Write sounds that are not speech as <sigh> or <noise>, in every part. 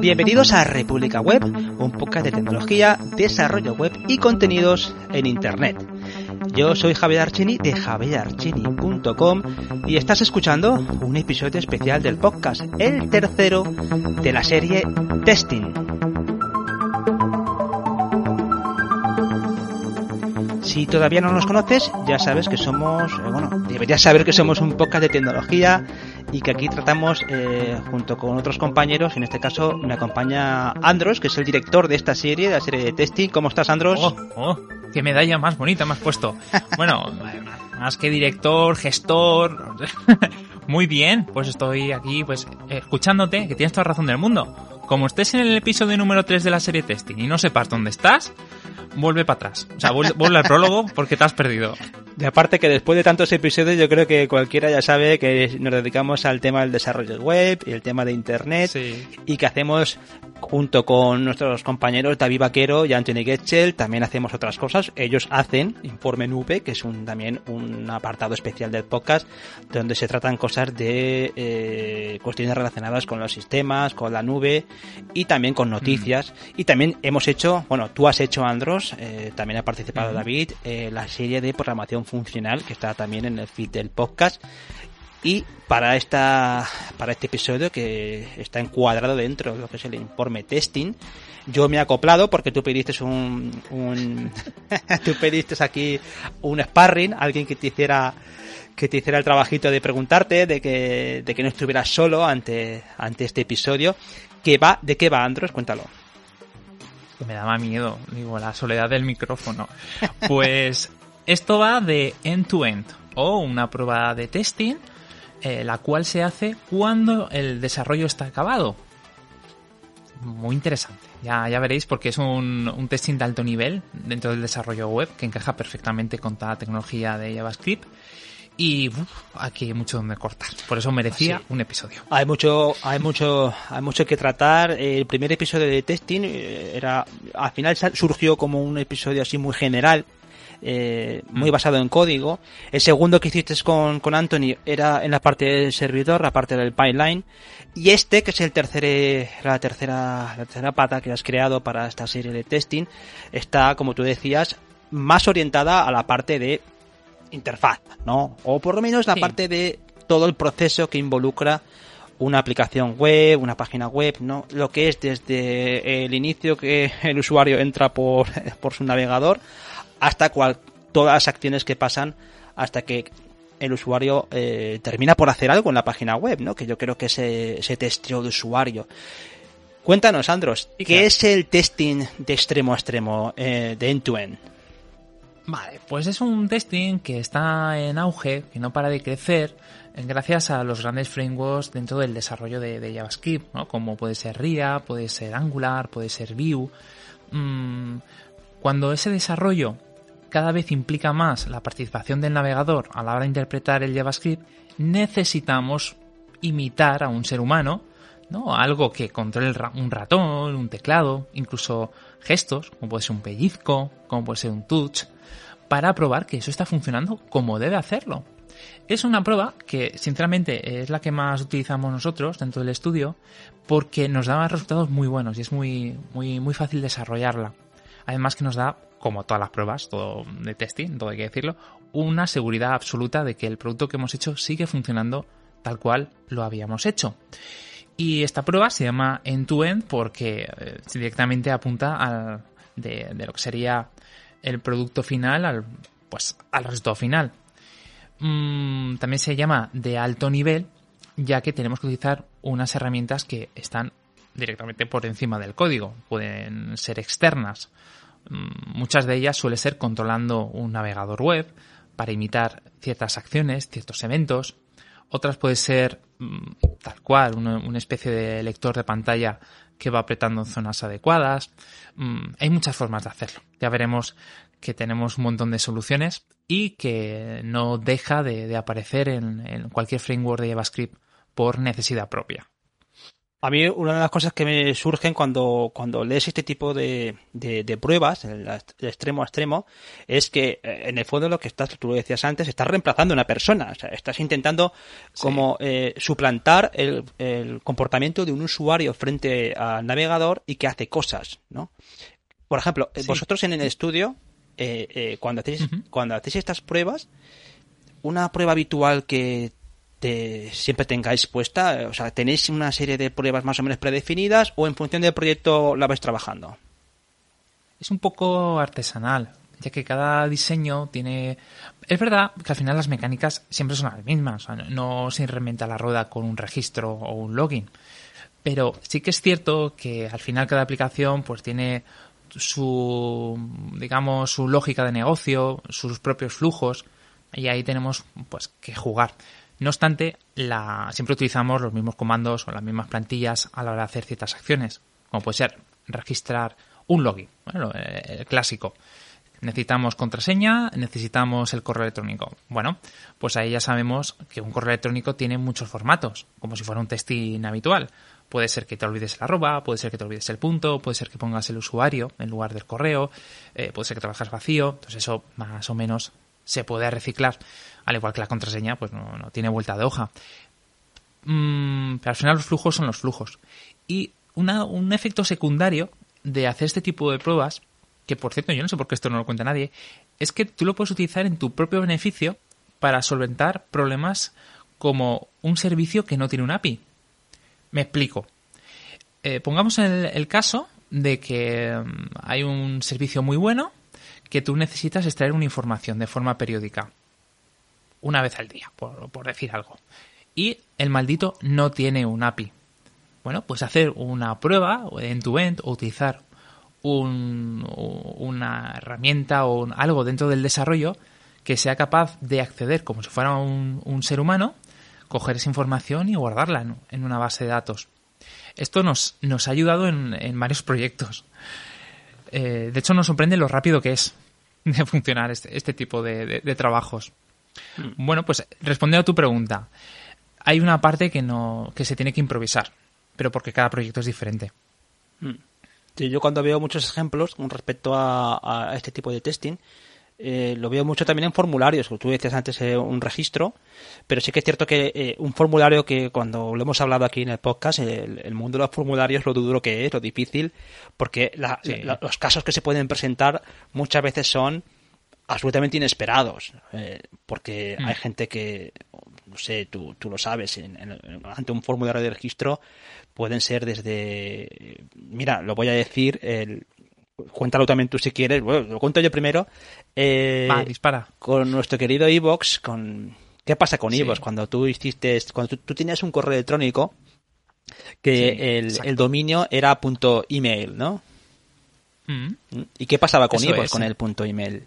Bienvenidos a República Web, un podcast de tecnología, desarrollo web y contenidos en Internet. Yo soy Javier Archini de javierarchini.com y estás escuchando un episodio especial del podcast, el tercero de la serie Testing. Si todavía no nos conoces, ya sabes que somos, eh, bueno, deberías saber que somos un podcast de tecnología y que aquí tratamos eh, junto con otros compañeros, en este caso me acompaña Andros, que es el director de esta serie, de la serie de testing. ¿Cómo estás, Andros? Oh, oh, qué medalla más bonita me has puesto. <laughs> Bueno, más que director, gestor. <laughs> Muy bien, pues estoy aquí pues escuchándote, que tienes toda razón del mundo. Como estés en el episodio número 3 de la serie testing y no sepas dónde estás, vuelve para atrás. O sea, vuelve, al prólogo porque te has perdido. Y aparte que después de tantos episodios yo creo que cualquiera ya sabe que nos dedicamos al tema del desarrollo web y el tema de internet y que hacemos junto con nuestros compañeros David Vaquero y Anthony Getchell también hacemos otras cosas. Ellos hacen Informe Nube, que es un, también un apartado especial del podcast donde se tratan cosas de eh, cuestiones relacionadas con los sistemas, con la nube y también con noticias. Mm. Y también hemos hecho, bueno, tú has hecho Andros, eh, también ha participado David, eh, la serie de programación funcional que está también en el feed del podcast. Y para esta para este episodio que está encuadrado dentro de lo que es el informe testing, yo me he acoplado porque tú pediste un, un <laughs> tú pediste aquí un sparring, alguien que te hiciera que te hiciera el trabajito de preguntarte, de que, de que no estuvieras solo ante, ante este episodio. ¿Qué va, ¿De qué va, Andros? Cuéntalo. Me daba miedo, digo, la soledad del micrófono. Pues <laughs> esto va de end-to-end, o una prueba de testing, eh, la cual se hace cuando el desarrollo está acabado. Muy interesante. Ya, ya veréis porque es un, un testing de alto nivel dentro del desarrollo web que encaja perfectamente con toda la tecnología de JavaScript y aquí hay mucho donde cortar. Por eso merecía un episodio. Hay mucho, hay mucho, hay mucho que tratar. El primer episodio de testing eh, era, al final surgió como un episodio así muy general, eh, muy basado en código. El segundo que hiciste con, con Anthony era en la parte del servidor, la parte del pipeline. Y este, que es el tercer, la tercera, la tercera pata que has creado para esta serie de testing, está, como tú decías, más orientada a la parte de interfaz, ¿no? O por lo menos la parte de todo el proceso que involucra una aplicación web, una página web, ¿no? Lo que es desde el inicio que el usuario entra por, <laughs> por su navegador hasta cual, todas las acciones que pasan hasta que el usuario eh, termina por hacer algo en la página web, ¿no? Que yo creo que ese, ese testeo de usuario. Cuéntanos, Andros, ¿qué es el testing de extremo a extremo, eh, de end-to-end? Vale, pues es un testing que está en auge, que no para de crecer, gracias a los grandes frameworks dentro del desarrollo de, JavaScript, ¿no? como puede ser RIA, puede ser Angular, puede ser Vue. Mm, cuando ese desarrollo cada vez implica más la participación del navegador a la hora de interpretar el JavaScript, necesitamos imitar a un ser humano, ¿no? Algo que controle un ratón, un teclado, incluso gestos, como puede ser un pellizco, como puede ser un touch, para probar que eso está funcionando como debe hacerlo. Es una prueba que, sinceramente, es la que más utilizamos nosotros dentro del estudio porque nos da resultados muy buenos y es muy, muy, muy fácil desarrollarla. Además que nos da como todas las pruebas, todo de testing, todo hay que decirlo, una seguridad absoluta de que el producto que hemos hecho sigue funcionando tal cual lo habíamos hecho. Y esta prueba se llama end-to-end porque eh, directamente apunta al, de, lo que sería el producto final al, pues, al resultado final. Mm, también se llama de alto nivel, ya que tenemos que utilizar unas herramientas que están directamente por encima del código. Pueden ser externas, muchas de ellas suele ser controlando un navegador web para imitar ciertas acciones, ciertos eventos, otras puede ser mm, tal cual, una, especie de lector de pantalla que va apretando en zonas adecuadas. Mm, hay muchas formas de hacerlo. Ya veremos que tenemos un montón de soluciones y que no deja de, aparecer en cualquier framework de JavaScript por necesidad propia. A mí una de las cosas que me surgen cuando, cuando lees este tipo de, de, pruebas, el, extremo a extremo, es que eh, en el fondo lo que estás, tú lo decías antes, estás reemplazando a una persona. O sea, estás intentando como eh, suplantar el, el, comportamiento de un usuario frente al navegador y que hace cosas, ¿no? Por ejemplo, vosotros en el estudio, eh, cuando, hacéis, cuando hacéis estas pruebas, una prueba habitual que siempre tengáis puesta? O sea, ¿tenéis una serie de pruebas más o menos predefinidas o en función del proyecto la vais trabajando? Es un poco artesanal, ya que cada diseño tiene... Es verdad que al final las mecánicas siempre son las mismas, no se reinventa la rueda con un registro o un login. Pero sí que es cierto que al final cada aplicación pues tiene su, digamos, su lógica de negocio, sus propios flujos, y ahí tenemos pues que jugar. No obstante, la, siempre utilizamos los mismos comandos o las mismas plantillas a la hora de hacer ciertas acciones, como puede ser registrar un login, bueno, el clásico. Necesitamos contraseña, necesitamos el correo electrónico. Bueno, pues ahí ya sabemos que un correo electrónico tiene muchos formatos, como si fuera un testing habitual. Puede ser que te olvides el arroba, puede ser que te olvides el punto, puede ser que pongas el usuario en lugar del correo, eh, puede ser que trabajas vacío, entonces eso más o menos se puede reciclar al igual que la contraseña, pues no, tiene vuelta de hoja. Mm, pero al final los flujos son los flujos. Y un efecto secundario de hacer este tipo de pruebas, que por cierto yo no sé por qué esto no lo cuenta nadie, es que tú lo puedes utilizar en tu propio beneficio para solventar problemas como un servicio que no tiene un API. Me explico. Eh, pongamos el, el caso de que mm, hay un servicio muy bueno que tú necesitas extraer una información de forma periódica una vez al día, por, decir algo. Y el maldito no tiene un API. Bueno, pues hacer una prueba en tu end o utilizar una herramienta o algo dentro del desarrollo que sea capaz de acceder como si fuera un, ser humano, coger esa información y guardarla en, una base de datos. Esto nos, nos ha ayudado en, varios proyectos. Eh, de hecho, nos sorprende lo rápido que es de funcionar este, este tipo de trabajos. Mm. Bueno, pues respondiendo a tu pregunta, hay una parte que no que se tiene que improvisar, pero porque cada proyecto es diferente. Mm. yo cuando veo muchos ejemplos con respecto a, este tipo de testing, eh, lo veo mucho también en formularios, como tú decías antes, eh, un registro, pero sí que es cierto que eh, un formulario que cuando lo hemos hablado aquí en el podcast, el, mundo de los formularios, lo duro que es, lo difícil, porque los casos que se pueden presentar muchas veces son absolutamente inesperados, eh, porque mm. hay gente que, no sé, tú, tú lo sabes, ante un formulario de registro pueden ser desde, mira, lo voy a decir, el, cuéntalo también tú si quieres, bueno, lo cuento yo primero, eh, dispara. con nuestro querido Evox, con, ¿qué pasa con Evox? Cuando tú hiciste, cuando tú, tenías un correo electrónico, que el, dominio era punto email, ¿no? Mm. ¿Y qué pasaba con Evox con el punto email?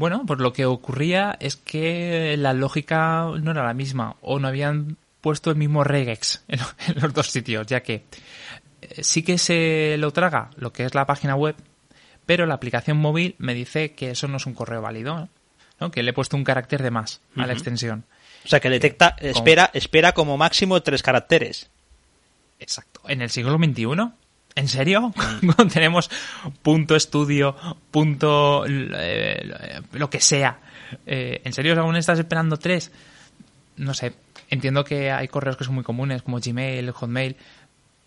Bueno, pues lo que ocurría es que la lógica no era la misma o no habían puesto el mismo regex <laughs> en, los dos sitios, ya que eh, sí que se lo traga lo que es la página web, pero la aplicación móvil me dice que eso no es un correo válido, ¿no? que le he puesto un carácter de más a la extensión. O sea, que detecta, espera, espera como máximo tres caracteres. Exacto. En el siglo XXI ¿En serio? <laughs> Tenemos punto estudio, punto eh, lo que sea. Eh, ¿En serio aún estás esperando tres? No sé. Entiendo que hay correos que son muy comunes, como Gmail, Hotmail,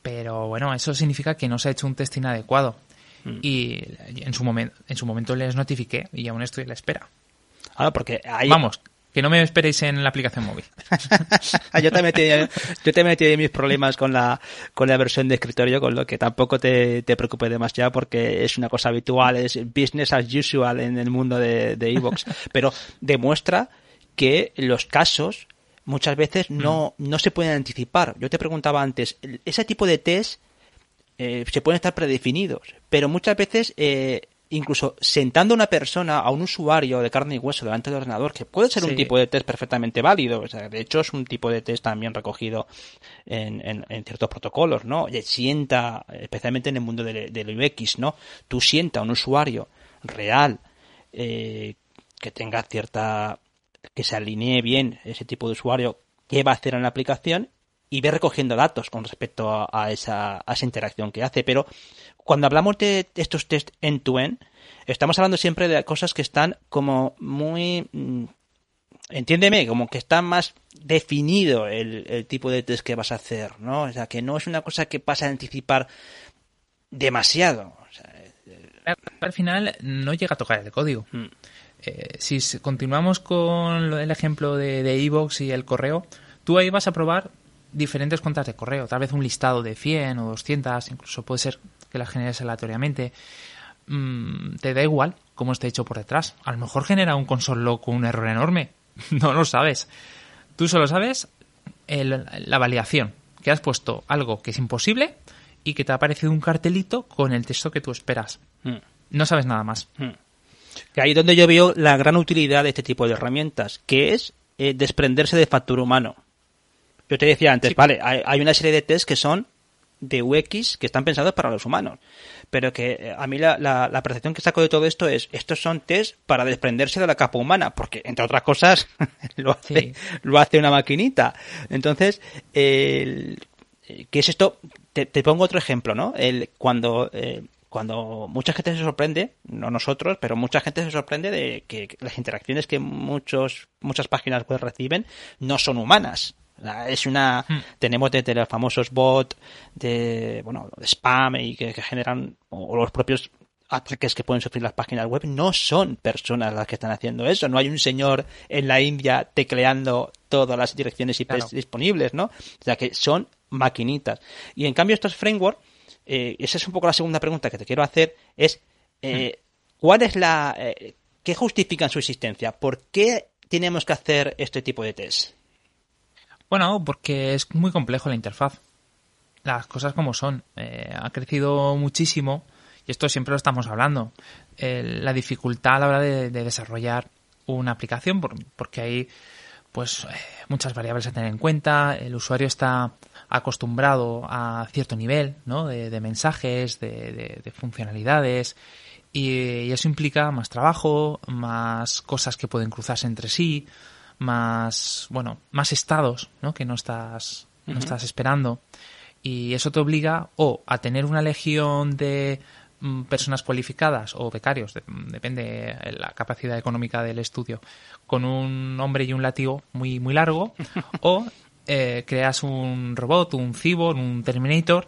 pero bueno, eso significa que no se ha hecho un testing adecuado. Mm. Y en su, momento en su momento les notifiqué y aún estoy en la espera. Ah, porque hay... Vamos, que no me esperéis en la aplicación móvil. <laughs> yo te metí, yo te metí mis problemas con la, con la versión de escritorio, con lo que tampoco te, te preocupes demasiado porque es una cosa habitual, es business as usual en el mundo de Evox. Pero demuestra que los casos muchas veces no, mm. no se pueden anticipar. Yo te preguntaba antes, ese tipo de test eh, se pueden estar predefinidos, pero muchas veces eh, incluso sentando a una persona, a un usuario de carne y hueso delante del ordenador, que puede ser un tipo de test perfectamente válido. O sea, de hecho, es un tipo de test también recogido en, ciertos protocolos, ¿no? Oye, sienta, especialmente en el mundo del, UX, ¿no? Tú sienta a un usuario real eh, que tenga cierta que se alinee bien ese tipo de usuario qué va a hacer en la aplicación y ve recogiendo datos con respecto a, esa, a esa interacción que hace. Pero cuando hablamos de estos test end-to-end, estamos hablando siempre de cosas que están como muy... Mm, entiéndeme, como que está más definido el, tipo de test que vas a hacer, ¿no? O sea, que no es una cosa que pasa a anticipar demasiado. al final no llega a tocar el código. Mm. Eh, si continuamos con el ejemplo de Evox y el correo, tú ahí vas a probar diferentes cuentas de correo, tal vez un listado de 100 o 200, incluso puede ser que las generes aleatoriamente. Mm, te da igual cómo esté hecho por detrás. A lo mejor genera un console log con un error enorme. <laughs> no lo sabes. Tú solo sabes la validación, que has puesto algo que es imposible y que te ha aparecido un cartelito con el texto que tú esperas. Hmm. No sabes nada más. Hmm. Que ahí es donde yo veo la gran utilidad de este tipo de herramientas, que es eh, desprenderse de factor humano. Yo te decía antes, vale, hay, una serie de tests que son de UX que están pensados para los humanos. Pero que eh, a mí la, la, percepción que saco de todo esto es, estos son tests para desprenderse de la capa humana, porque entre otras cosas <laughs> lo hace, lo hace una maquinita. Entonces, ¿qué es esto? Te, pongo otro ejemplo, ¿no? El, cuando, eh, cuando mucha gente se sorprende, no nosotros, pero mucha gente se sorprende de que las interacciones que muchos, muchas páginas web reciben no son humanas. Es una. Hmm. Tenemos desde los famosos bots de, bueno, spam y que, generan, o, los propios ataques que pueden sufrir las páginas web, no son personas las que están haciendo eso. No hay un señor en la India tecleando todas las direcciones IP disponibles, ¿no? O sea que son maquinitas. Y en cambio, estos frameworks, eh, esa es un poco la segunda pregunta que te quiero hacer, es eh, hmm. ¿cuál es la. Eh, ¿Qué justifican su existencia? ¿Por qué tenemos que hacer este tipo de test? Bueno, porque es muy complejo la interfaz. Las cosas como son. Eh, ha crecido muchísimo y esto siempre lo estamos hablando. la dificultad a la hora de, desarrollar una aplicación porque hay pues eh, muchas variables a tener en cuenta. El usuario está acostumbrado a cierto nivel ¿no? de, mensajes, de, funcionalidades y, eso implica más trabajo, más cosas que pueden cruzarse entre sí, más, bueno, más estados, ¿no? Que no estás, no estás esperando. Y eso te obliga o a tener una legión de mm, personas cualificadas o becarios, depende de la capacidad económica del estudio, con un hombre y un látigo muy, muy largo, <laughs> o eh, creas un robot, un cyborg, un Terminator,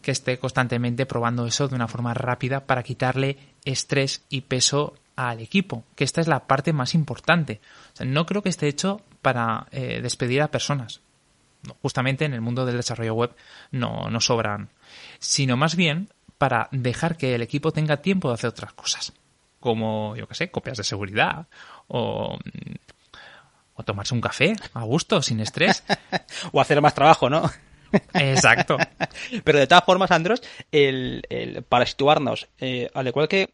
que esté constantemente probando eso de una forma rápida para quitarle estrés y peso al equipo, que esta es la parte más importante. no creo que esté hecho para eh, despedir a personas. justamente en el mundo del desarrollo web no, no sobran, sino más bien para dejar que el equipo tenga tiempo de hacer otras cosas, como, yo qué sé, copias de seguridad o, o tomarse un café a gusto, sin estrés. <laughs> o hacer más trabajo, ¿no? <laughs> Exacto. Pero de todas formas, Andros, el, para situarnos, eh, al igual que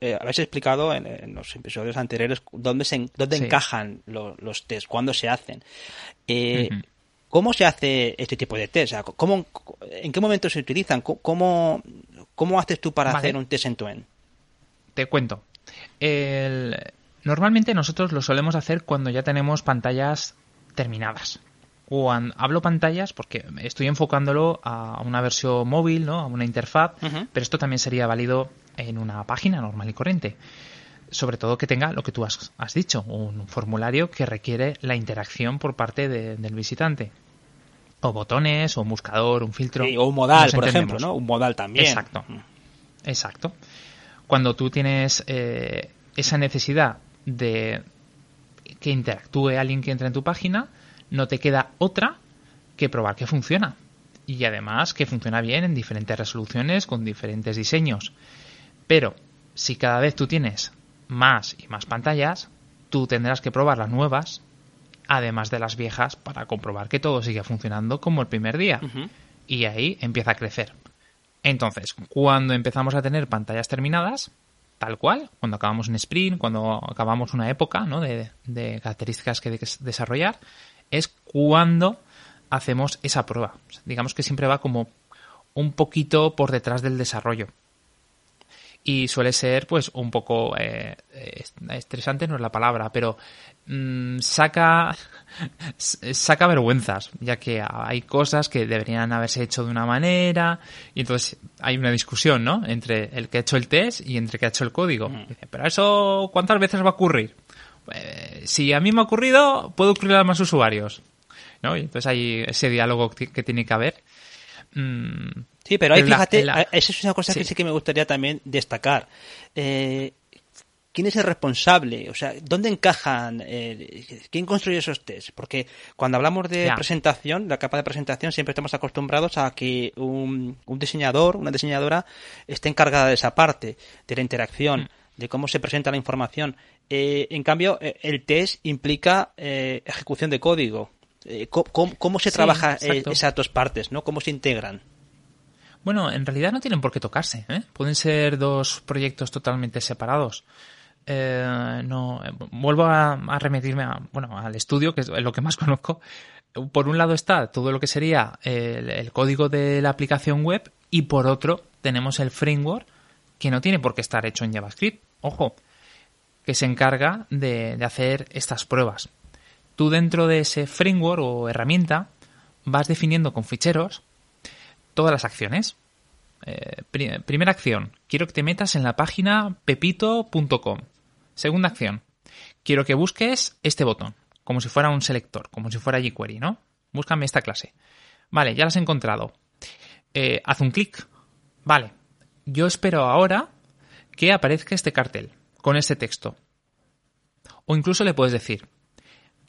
eh, habéis explicado en, los episodios anteriores dónde, se, dónde encajan los test, cuándo se hacen. Eh, ¿Cómo se hace este tipo de test? ¿cómo, ¿En qué momento se utilizan? ¿Cómo, cómo haces tú para hacer un test en tu end? Te cuento. Normalmente nosotros lo solemos hacer cuando ya tenemos pantallas terminadas. Cuando hablo pantallas porque estoy enfocándolo a una versión móvil, ¿no? a una interfaz, pero esto también sería válido en una página normal y corriente. Sobre todo que tenga lo que tú has, dicho, un formulario que requiere la interacción por parte del visitante. O botones, o un buscador, un filtro. o un modal, por ejemplo, ¿no? Un modal también. Exacto. Mm. Exacto. Cuando tú tienes eh, esa necesidad de que interactúe alguien que entra en tu página, no te queda otra que probar que funciona. Y además que funciona bien en diferentes resoluciones, con diferentes diseños. Pero si cada vez tú tienes más y más pantallas, tú tendrás que probar las nuevas, además de las viejas, para comprobar que todo sigue funcionando como el primer día. Y ahí empieza a crecer. Entonces, cuando empezamos a tener pantallas terminadas, tal cual, cuando acabamos un sprint, cuando acabamos una época ¿no? de, características que desarrollar, es cuando hacemos esa prueba. Digamos que siempre va como un poquito por detrás del desarrollo. Y suele ser, pues, un poco eh, estresante, no es la palabra, pero mm, saca, <laughs> saca vergüenzas, ya que hay cosas que deberían haberse hecho de una manera, y entonces hay una discusión, ¿no? Entre el que ha hecho el test y entre el que ha hecho el código. Mm. pero eso, ¿cuántas veces va a ocurrir? Pues, si a mí me ha ocurrido, puede ocurrir a más usuarios. ¿no? Y entonces hay ese diálogo que tiene que haber. Mm, sí, pero ahí fíjate, esa es una cosa que sí que me gustaría también destacar. Eh, ¿Quién es el responsable? O sea, ¿dónde encajan? Eh, ¿Quién construye esos tests? Porque cuando hablamos de presentación, la capa de presentación, siempre estamos acostumbrados a que un, diseñador, una diseñadora, esté encargada de esa parte, de la interacción, mm. de cómo se presenta la información. Eh, en cambio, el test implica ejecución de código. Eh, ¿cómo, se trabaja eh, esas dos partes? ¿no? ¿Cómo se integran? Bueno, en realidad no tienen por qué tocarse. ¿eh? Pueden ser dos proyectos totalmente separados. no, vuelvo a, remitirme bueno, al estudio, que es lo que más <laughs> conozco. Por un lado está todo lo que sería el, código de la aplicación web y por otro tenemos el framework que no tiene por qué estar hecho en JavaScript. Ojo, que se encarga de hacer estas pruebas tú dentro de ese framework o herramienta vas definiendo con ficheros todas las acciones. Eh, primera acción, quiero que te metas en la página pepito.com. Segunda acción, quiero que busques este botón, como si fuera un selector, como si fuera jQuery, ¿no? Búscame esta clase. Vale, ya la has encontrado. Eh, haz un clic. Vale, yo espero ahora que aparezca este cartel con este texto. O incluso le puedes decir,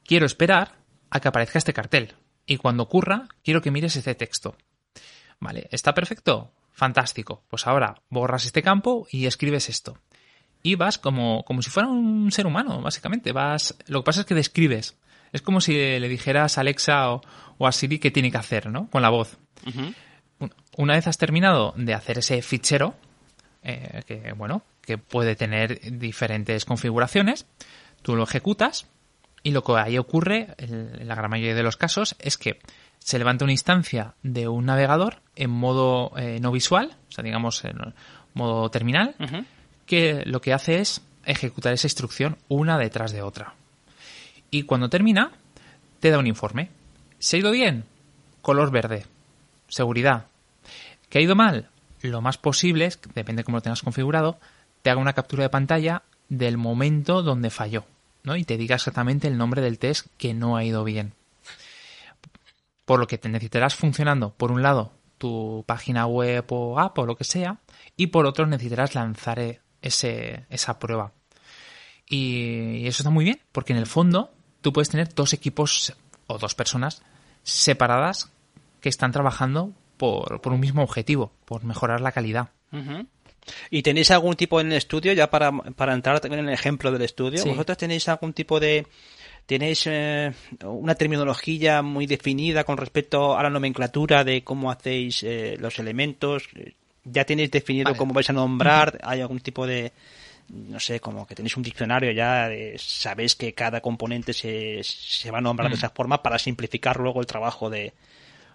quiero esperar a que aparezca este cartel. Y cuando ocurra, quiero que mires este texto. Vale, ¿está perfecto? Fantástico. Pues ahora borras este campo y escribes esto. Y vas como, como si fuera un ser humano, básicamente. Vas. Lo que pasa es que describes. Es como si le dijeras a Alexa o, a Siri qué tiene que hacer, ¿no? Con la voz. Una vez has terminado de hacer ese fichero, eh, que bueno, que puede tener diferentes configuraciones, tú lo ejecutas y lo que ahí ocurre, en la gran mayoría de los casos, es que se levanta una instancia de un navegador en modo eh, no visual, o sea, digamos en modo terminal, que lo que hace es ejecutar esa instrucción una detrás de otra. Y cuando termina, te da un informe. ¿Se ha ido bien? Color verde. Seguridad. ¿Que ha ido mal? Lo más posible, es, depende de cómo lo tengas configurado, te haga una captura de pantalla del momento donde falló. ¿no? y te diga exactamente el nombre del test que no ha ido bien. Por lo que te necesitarás funcionando, por un lado, tu página web o app o lo que sea, y por otro necesitarás lanzar e, ese, esa prueba. Y eso está muy bien, porque en el fondo tú puedes tener dos equipos o dos personas separadas que están trabajando por, por un mismo objetivo, por mejorar la calidad. ¿Y tenéis algún tipo en el estudio, ya para, para entrar también en el ejemplo del estudio, vosotros tenéis algún tipo de... ¿Tenéis eh, una terminología muy definida con respecto a la nomenclatura de cómo hacéis eh, los elementos? ¿Ya tenéis definido cómo vais a nombrar? ¿Hay algún tipo de, no sé, como que tenéis un diccionario ya, sabéis que cada componente se, se va a nombrar de esa forma para simplificar luego el trabajo de...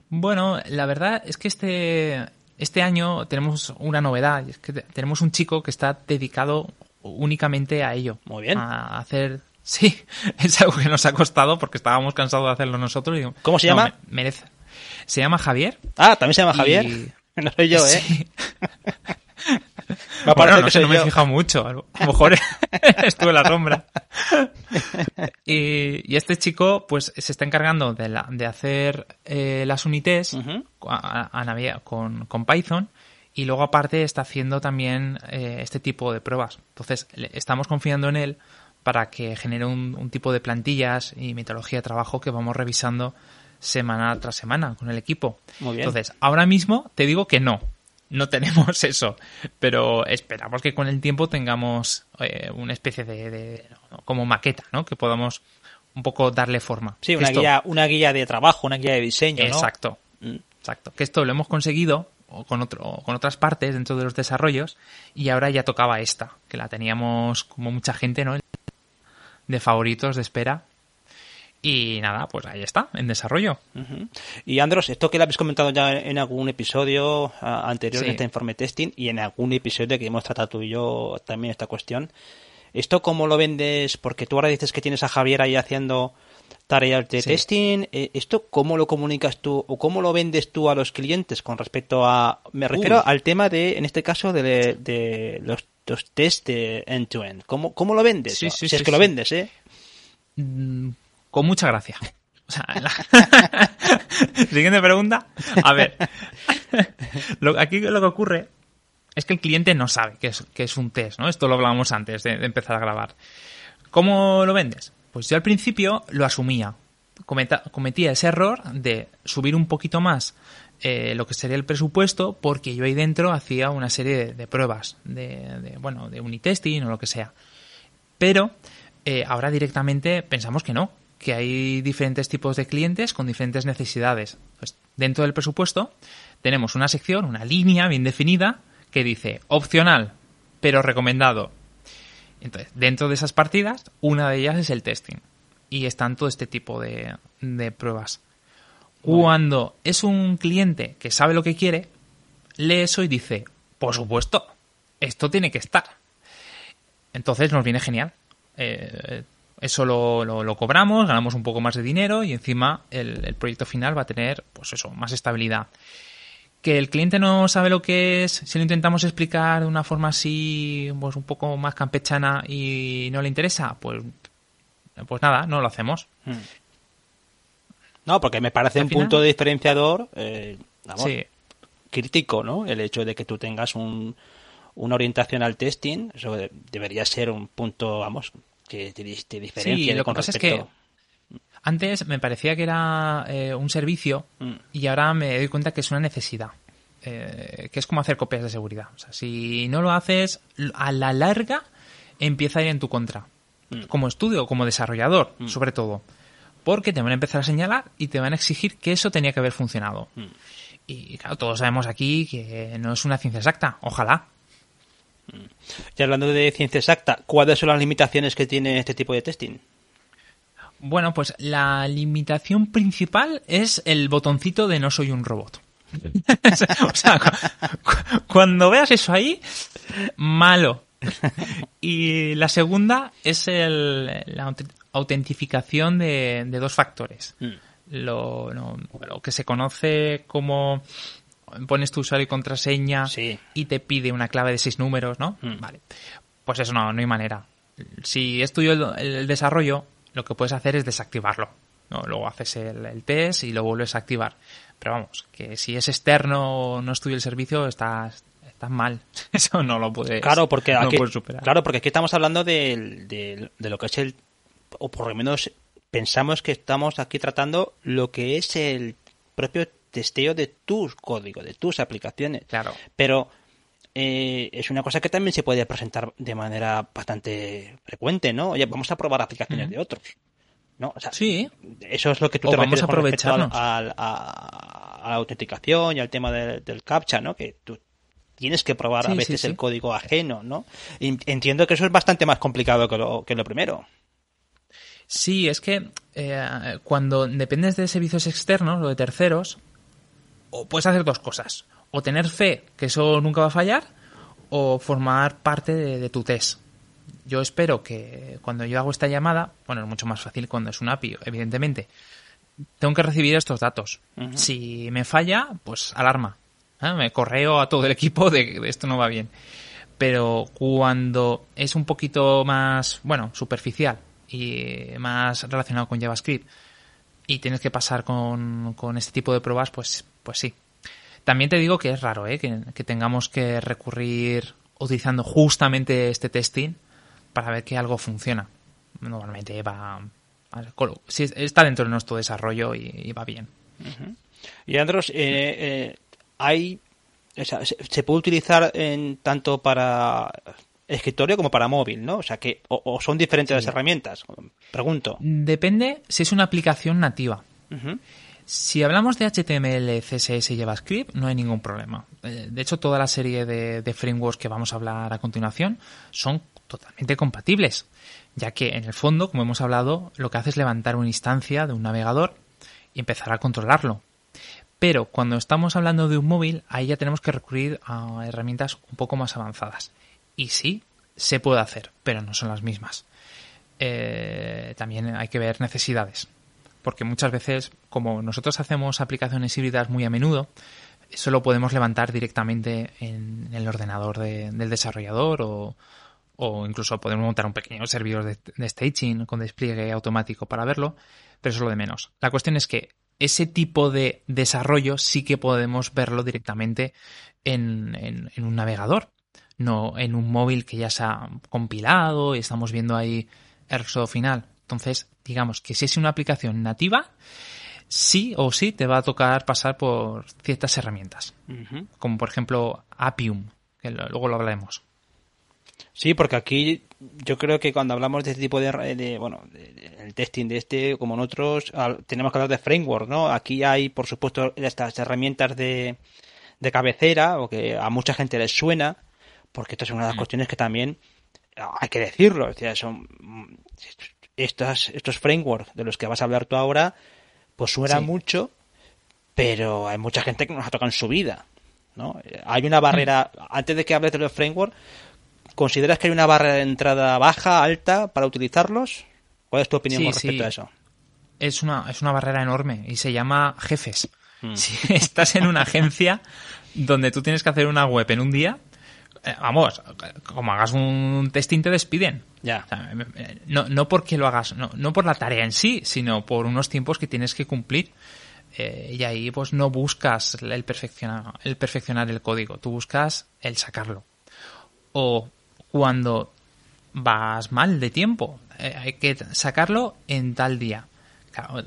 Bueno, la verdad es que este, este año tenemos una novedad, es que tenemos un chico que está dedicado únicamente a ello. Muy bien. A hacer... Sí, <laughs> es algo que nos ha costado porque estábamos cansados de hacerlo nosotros. ¿Cómo se llama? merece. Se llama Javier. Ah, también se llama Javier. <laughs> No soy yo, ¿eh? <laughs> Sí. Me bueno, no, que no me he fijado mucho. A lo mejor estuve en la sombra. Y, este chico, pues, se está encargando de, la, de hacer eh, las unités con, con, Python y luego aparte está haciendo también eh, este tipo de pruebas. Entonces, estamos confiando en él para que genere un, un tipo de plantillas y metodología de trabajo que vamos revisando semana tras semana con el equipo. Muy bien. Entonces, ahora mismo te digo que no, no <laughs> tenemos eso, pero esperamos que con el tiempo tengamos eh, una especie de, como maqueta, ¿no? Que podamos un poco darle forma. Sí, una guía, una guía de trabajo, una guía de diseño, Exacto, mm. exacto. Que esto lo hemos conseguido con, otro, con otras partes dentro de los desarrollos y ahora ya tocaba esta, que la teníamos como mucha gente, ¿no? De favoritos de espera. Y nada, pues ahí está, en desarrollo. Y Andros, esto que lo habéis comentado ya en algún episodio anterior de este informe testing y en algún episodio que hemos tratado tú y yo también esta cuestión. ¿Esto cómo lo vendes? Porque tú ahora dices que tienes a Javier ahí haciendo tareas de testing. Eh, ¿Esto cómo lo comunicas tú o cómo lo vendes tú a los clientes con respecto a... Me refiero al tema de, en este caso, de, los, los test de end-to-end. ¿Cómo, ¿Cómo, lo vendes? si es que lo vendes, ¿eh? Mm, con mucha gracia. <laughs> Siguiente pregunta. A ver. <laughs> aquí lo que ocurre es que el cliente no sabe que es, que es un test, ¿no? Esto lo hablábamos antes de, empezar a grabar. ¿Cómo lo vendes? Pues yo al principio lo asumía. cometía ese error de subir un poquito más eh, lo que sería el presupuesto porque yo ahí dentro hacía una serie de, pruebas, de, bueno, de unitesting o lo que sea. Pero eh, ahora directamente pensamos que no, que hay diferentes tipos de clientes con diferentes necesidades. Pues dentro del presupuesto tenemos una sección, una línea bien definida que dice opcional, pero recomendado. Entonces, dentro de esas partidas, una de ellas es el testing. Y están todo este tipo de, de pruebas. Cuando es un cliente que sabe lo que quiere, lee eso y dice, por supuesto, esto tiene que estar. Entonces nos viene genial. Eh, eso lo, lo, cobramos, ganamos un poco más de dinero y encima el, el, proyecto final va a tener, pues eso, más estabilidad que el cliente no sabe lo que es, si lo intentamos explicar de una forma así, pues un poco más campechana y no le interesa, pues, pues nada, no lo hacemos. Hmm. No, porque me parece un punto de diferenciador eh, crítico, ¿no? El hecho de que tú tengas un, una orientación al testing, eso debería ser un punto, vamos, que te, diferencia. Sí, lo que pasa es que antes me parecía que era eh, un servicio mm. y ahora me doy cuenta que es una necesidad. Eh, que es como hacer copias de seguridad. O sea, si no lo haces, a la larga empieza a ir en tu contra. Mm. Como estudio, como desarrollador, mm. sobre todo. Porque te van a empezar a señalar y te van a exigir que eso tenía que haber funcionado. Y claro, todos sabemos aquí que no es una ciencia exacta. Ojalá. Y hablando de ciencia exacta, ¿cuáles son las limitaciones que tiene este tipo de testing? Bueno, pues la limitación principal es el botoncito de no soy un robot. <laughs> o sea, cuando veas eso ahí, malo. Y la segunda es el, la autentificación de, dos factores. Mm. Lo, lo, que se conoce como pones tu usuario y contraseña y te pide una clave de seis números, ¿no? Mm. Vale. Pues eso no, no hay manera. Si es tuyo el desarrollo, lo que puedes hacer es desactivarlo. ¿no? Luego haces el, test y lo vuelves a activar. Pero vamos, que si es externo o no es tuyo el servicio, estás, estás mal. <laughs> Eso no lo puedes, claro, porque aquí, superar. Claro, porque aquí estamos hablando de, de, lo que es el... O por lo menos pensamos que estamos aquí tratando lo que es el propio testeo de tus códigos, de tus aplicaciones. Claro. Pero eh, es una cosa que también se puede presentar de manera bastante frecuente, ¿no? Oye, vamos a probar aplicaciones de otros. ¿no? sí. Eso es lo que tú te vamos a aprovechar a, la autenticación y al tema del captcha, ¿no? Que tú tienes que probar a veces el código ajeno, ¿no? entiendo que eso es bastante más complicado que lo, que lo primero. Sí, es que eh, cuando dependes de servicios externos o de terceros, o puedes hacer dos cosas o tener fe que eso nunca va a fallar o formar parte de, tu test. Yo espero que cuando yo hago esta llamada, bueno, es mucho más fácil cuando es un API, evidentemente, tengo que recibir estos datos. Si me falla, pues alarma. ¿eh? Me correo a todo el equipo de que esto no va bien. Pero cuando es un poquito más, bueno, superficial y más relacionado con JavaScript y tienes que pasar con, con este tipo de pruebas, pues, pues sí, también te digo que es raro ¿eh? que, tengamos que recurrir utilizando justamente este testing para ver que algo funciona. Normalmente va. Está dentro de nuestro desarrollo y, va bien. Y Andros, eh, eh, hay. se, puede utilizar en, tanto para escritorio como para móvil, ¿no? O sea que. O, son diferentes las herramientas. Pregunto. Depende si es una aplicación nativa. Si hablamos de HTML, CSS y JavaScript, no hay ningún problema. Eh, de hecho, toda la serie de, frameworks que vamos a hablar a continuación son totalmente compatibles, ya que en el fondo, como hemos hablado, lo que hace es levantar una instancia de un navegador y empezar a controlarlo. Pero cuando estamos hablando de un móvil, ahí ya tenemos que recurrir a herramientas un poco más avanzadas. Y sí, se puede hacer, pero no son las mismas. Eh, también hay que ver necesidades porque muchas veces, como nosotros hacemos aplicaciones híbridas muy a menudo, eso lo podemos levantar directamente en el ordenador del desarrollador o, incluso podemos montar un pequeño servidor de, staging con despliegue automático para verlo, pero eso es lo de menos. La cuestión es que ese tipo de desarrollo sí que podemos verlo directamente en, en un navegador, no en un móvil que ya se ha compilado y estamos viendo ahí el resultado final. Entonces, digamos que si es una aplicación nativa, sí o sí te va a tocar pasar por ciertas herramientas, como por ejemplo Appium, que luego lo hablaremos. Sí, porque aquí yo creo que cuando hablamos de este tipo de, bueno, el testing de este, como en otros, tenemos que hablar de framework, ¿no? Aquí hay, por supuesto, estas herramientas de, de cabecera, o que a mucha gente les suena, porque esto es una de las mm. cuestiones que también hay que decirlo, son estas, estos frameworks de los que vas a hablar tú ahora, pues suena mucho, pero hay mucha gente que nos ha tocado en su vida. ¿no? Hay una barrera, mm. antes de que hables de los frameworks, ¿consideras que hay una barrera de entrada baja, alta para utilizarlos? ¿Cuál es tu opinión con respecto a eso? Es una, es una barrera enorme y se llama jefes. Mm. <laughs> Si estás en una agencia donde tú tienes que hacer una web en un día, eh, vamos, como hagas un testing te despiden. Ya. no, no porque lo hagas, no, no por la tarea en sí, sino por unos tiempos que tienes que cumplir. Eh, y ahí pues no buscas el perfeccionar, el perfeccionar el código, tú buscas el sacarlo. O cuando vas mal de tiempo, eh, hay que sacarlo en tal día.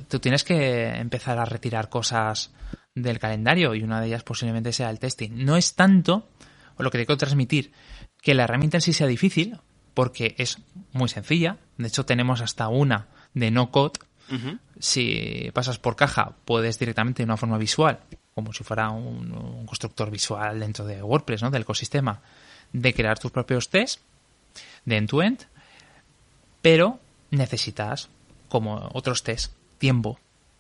tú tienes que empezar a retirar cosas del calendario y una de ellas posiblemente sea el testing. No es tanto o lo que tengo que transmitir, que la herramienta en sí sea difícil, porque es muy sencilla. De hecho, tenemos hasta una de no code. Si pasas por caja, puedes directamente de una forma visual, como si fuera un, constructor visual dentro de WordPress, ¿no? del ecosistema, de crear tus propios tests de end-to-end, pero necesitas, como otros tests, tiempo,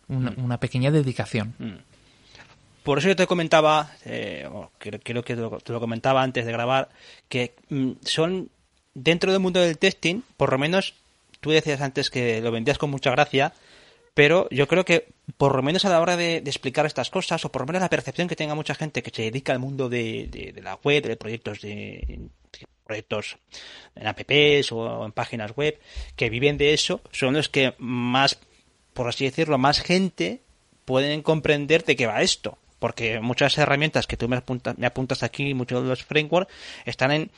una, mm. pequeña dedicación. Mm. Por eso yo te comentaba, eh, creo, que te lo, comentaba antes de grabar, que mm, son dentro del mundo del testing, por lo menos tú decías antes que lo vendías con mucha gracia, pero yo creo que por lo menos a la hora de, explicar estas cosas, o por lo menos la percepción que tenga mucha gente que se dedica al mundo de, la web, de proyectos de, proyectos en apps o en páginas web, que viven de eso, son los que más, por así decirlo, más gente pueden comprender de qué va esto. Porque muchas herramientas que tú me apuntas, me apuntas aquí, muchos de los frameworks, están en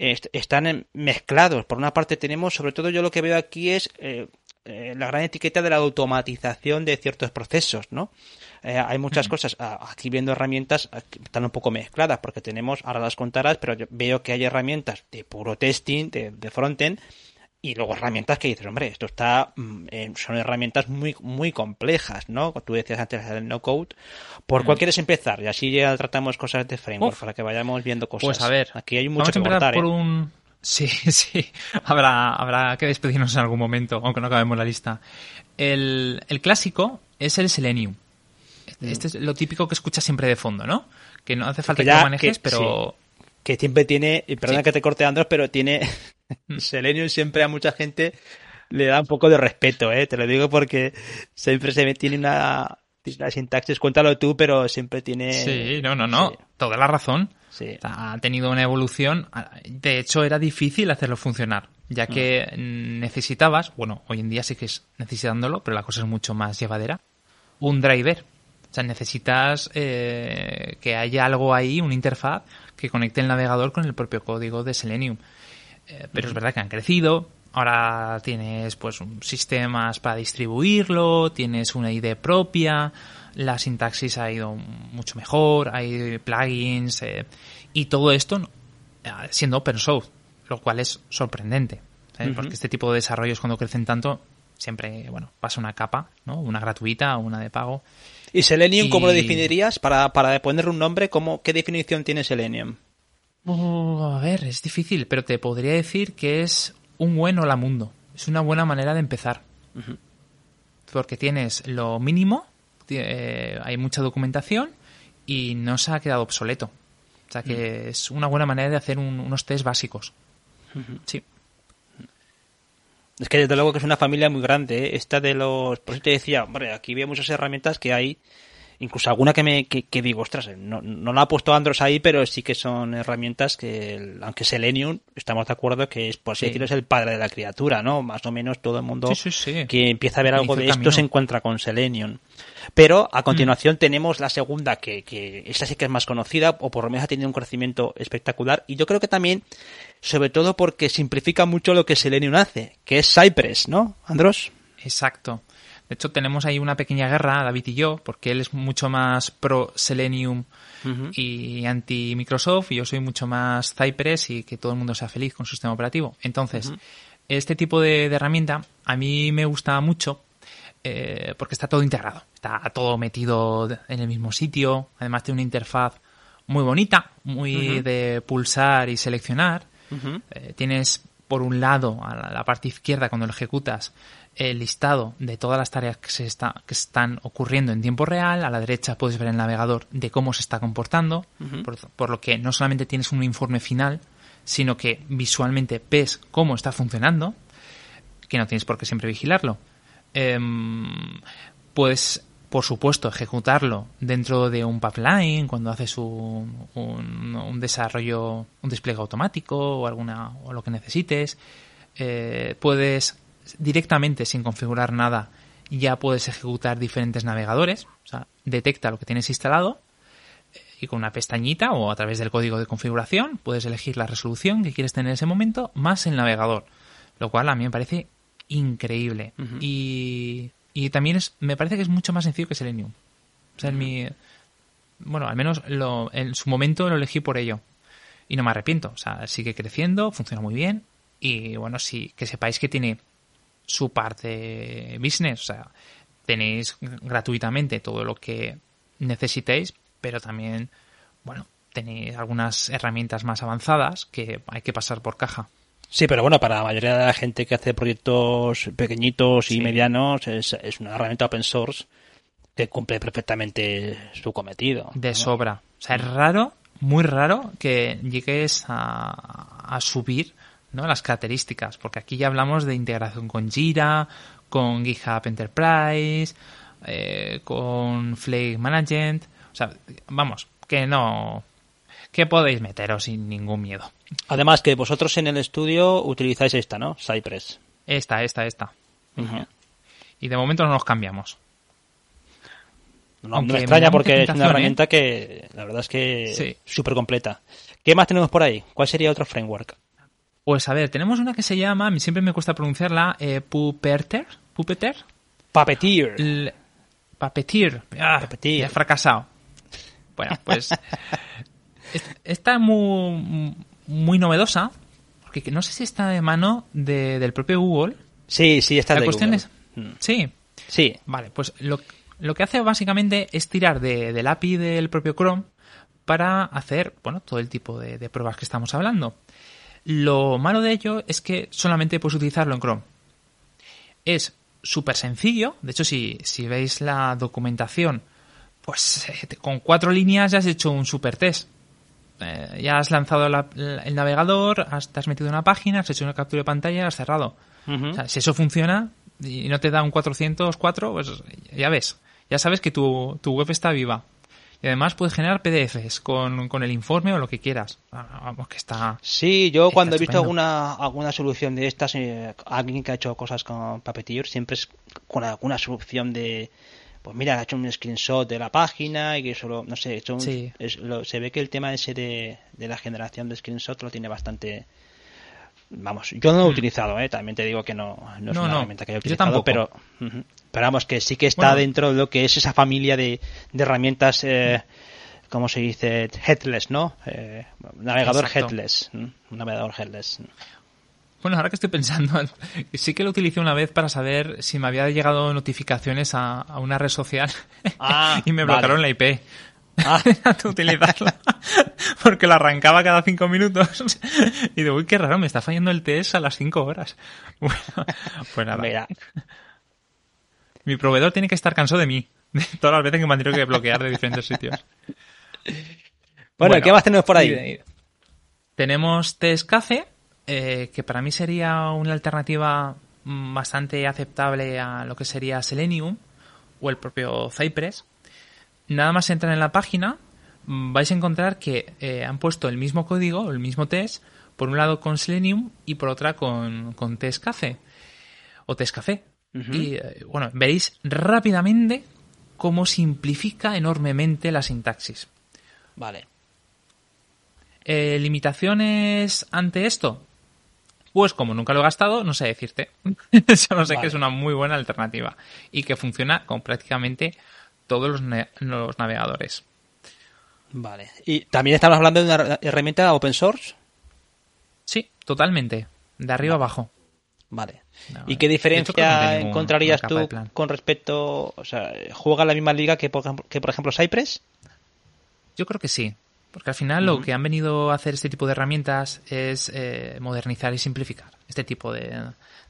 están mezclados. Por una parte tenemos, sobre todo yo lo que veo aquí es eh, eh, la gran etiqueta de la automatización de ciertos procesos, ¿no? Eh, hay muchas cosas, aquí viendo herramientas, están un poco mezcladas, porque tenemos, ahora las contarás, pero yo veo que hay herramientas de puro testing, de, de frontend, y luego herramientas que dices, hombre, esto está, mm, son herramientas muy, muy complejas, ¿no? Tú decías antes del no code. ¿Por cuál mm. quieres empezar? Y así ya tratamos cosas de framework para que vayamos viendo cosas. Pues a ver, aquí hay mucho vamos a empezar por ¿eh? un, <laughs> Sí, sí. Habrá, habrá que despedirnos en algún momento, aunque no acabemos la lista. El, el clásico es el Selenium. Este es lo típico que escuchas siempre de fondo, ¿no? Que no hace falta que, lo manejes, pero que siempre tiene, perdona que te corte Andros, pero tiene mm. <laughs> Selenium siempre a mucha gente le da un poco de respeto, ¿eh? Te lo digo porque siempre se tiene una, una sintaxis, cuéntalo tú, pero siempre tiene... Sí, no, no, no, toda la razón. Sí. Ha tenido una evolución. De hecho, era difícil hacerlo funcionar, ya que mm. necesitabas, bueno, hoy en día sí que es necesitándolo, pero la cosa es mucho más llevadera, un driver. O sea, necesitas eh, que haya algo ahí, una interfaz que conecte el navegador con el propio código de Selenium. Eh, pero es verdad que han crecido. Ahora tienes pues sistemas para distribuirlo, tienes una ID propia, la sintaxis ha ido mucho mejor, hay plugins eh, y todo esto eh, siendo open source, lo cual es sorprendente, porque este tipo de desarrollos cuando crecen tanto siempre, bueno, pasa una capa, ¿no? Una gratuita o una de pago. ¿Y Selenium cómo lo definirías? Para, para ponerle un nombre, ¿cómo, ¿qué definición tiene Selenium? Uh, a ver, es difícil, pero te podría decir que es un buen hola mundo. Es una buena manera de empezar. Porque tienes lo mínimo, eh, hay mucha documentación y no se ha quedado obsoleto. O sea que es una buena manera de hacer unos test básicos. Sí. Es que desde luego que es una familia muy grande. ¿eh? Esta de los. Por eso te decía, hombre, aquí veo muchas herramientas que hay. Incluso alguna que me que, digo, ostras, no, no la ha puesto Andros ahí, pero sí que son herramientas que, aunque Selenium, estamos de acuerdo que es, por así decirlo, es el padre de la criatura, ¿no? Más o menos todo el mundo que empieza a ver algo de esto se encuentra con Selenium. Pero a continuación tenemos la segunda, que, que esta sí que es más conocida, o por lo menos ha tenido un crecimiento espectacular. Y yo creo que también sobre todo porque simplifica mucho lo que Selenium hace, que es Cypress, ¿no, Andros? Exacto. De hecho, tenemos ahí una pequeña guerra, David y yo, porque él es mucho más pro Selenium y anti Microsoft, y yo soy mucho más Cypress y que todo el mundo sea feliz con su sistema operativo. Entonces, este tipo de, herramienta a mí me gusta mucho eh, porque está todo integrado, está todo metido en el mismo sitio, además tiene una interfaz muy bonita, muy de pulsar y seleccionar, eh, tienes por un lado, a la, parte izquierda, cuando lo ejecutas, el listado de todas las tareas que, se está, que están ocurriendo en tiempo real. A la derecha puedes ver el navegador de cómo se está comportando, por, lo que no solamente tienes un informe final, sino que visualmente ves cómo está funcionando, que no tienes por qué siempre vigilarlo. Em, puedes por supuesto, ejecutarlo dentro de un pipeline cuando haces un, un, desarrollo, un despliegue automático o alguna o lo que necesites. Eh, puedes directamente, sin configurar nada, ya puedes ejecutar diferentes navegadores. O sea, detecta lo que tienes instalado y con una pestañita o a través del código de configuración puedes elegir la resolución que quieres tener en ese momento más el navegador. Lo cual a mí me parece increíble. Y y también es, me parece que es mucho más sencillo que Selenium. O sea, en mi, bueno, al menos lo, en su momento lo elegí por ello. Y no me arrepiento. O sea, sigue creciendo, funciona muy bien. Y bueno, sí, que sepáis que tiene su parte business. O sea, tenéis gratuitamente todo lo que necesitéis, pero también, bueno, tenéis algunas herramientas más avanzadas que hay que pasar por caja. Sí, pero bueno, para la mayoría de la gente que hace proyectos pequeñitos y medianos es, una herramienta open source que cumple perfectamente su cometido. De sobra. O sea, es raro, muy raro que llegues a, subir ¿no? las características, porque aquí ya hablamos de integración con Jira, con GitHub Enterprise, eh, con Flake Management. O sea, vamos, que no, que podéis meteros sin ningún miedo. Además que vosotros en el estudio utilizáis esta, ¿no? Cypress. Esta, esta, esta. Y de momento no nos cambiamos. No, me extraña porque es una herramienta que la verdad es que súper completa. ¿Qué más tenemos por ahí? ¿Cuál sería otro framework? Pues a ver, tenemos una que se llama, siempre me cuesta pronunciarla, eh, Pupeter. ¿Pupeter? Puppeteer. Puppeteer. Ah, He fracasado. Bueno, pues <laughs> está muy, muy novedosa, porque no sé si está de mano del propio Google. Sí, sí, está La de cuestión Es, mm. sí. Sí. Vale, pues lo, lo que hace básicamente es tirar de, del API del propio Chrome para hacer, bueno, todo el tipo de, de pruebas que estamos hablando. Lo malo de ello es que solamente puedes utilizarlo en Chrome. Es súper sencillo. De hecho, si, si veis la documentación, pues eh, con cuatro líneas ya has hecho un super test. Eh, ya has lanzado el navegador, has, te has metido en una página, has hecho una captura de pantalla y has cerrado. si eso funciona y no te da un 404, pues ya ves, ya sabes que tu, web está viva. Y además puedes generar PDFs con, el informe o lo que quieras. Ah, vamos, que está. Sí, yo cuando he visto alguna, alguna solución de estas, eh, alguien que ha hecho cosas con Puppeteer, siempre es con alguna solución de, pues mira, ha hecho un screenshot de la página y que solo, no sé, hecho se ve que el tema ese de, la generación de screenshot lo tiene bastante... Vamos, yo no lo he mm. utilizado, ¿eh? también te digo que no, no es una herramienta que haya utilizado, pero, pero vamos, que sí que está dentro de lo que es esa familia de, de herramientas, eh, ¿cómo se dice? Headless, ¿no? Eh, navegador headless, un navegador headless. Bueno, ahora que estoy pensando, <laughs> sí que lo utilicé una vez para saber si me había llegado notificaciones a, una red social <laughs> ah, y me bloquearon la IP. Ah. <laughs> utilizarla porque la arrancaba cada cinco minutos y digo, uy, qué raro, me está fallando el test a las cinco horas. Bueno, pues nada. Mi proveedor tiene que estar cansado de mí, <laughs> de todas las veces que me han tenido que bloquear de diferentes sitios. Bueno, ¿qué más tenemos por ahí? Tenemos Test Café, eh, que para mí sería una alternativa bastante aceptable a lo que sería Selenium o el propio Cypress. Nada más entrar en la página, vais a encontrar que eh, han puesto el mismo código, el mismo test, por un lado con Selenium y por otra con, con Test Café o Test Café. Y eh, bueno, veréis rápidamente cómo simplifica enormemente la sintaxis. Vale. ¿Limitaciones ante esto? Pues como nunca lo he gastado, no sé decirte. <laughs> Solo sé que es una muy buena alternativa y que funciona con prácticamente todos los, navegadores. Vale. ¿Y también estamos hablando de una herramienta open source? Sí, totalmente. De arriba abajo. Vale. ¿Y qué diferencia encontrarías tú con respecto, o sea, juega la misma liga que por, que por ejemplo Cypress? Yo creo que sí. Porque al final lo que han venido a hacer este tipo de herramientas es eh, modernizar y simplificar este tipo de,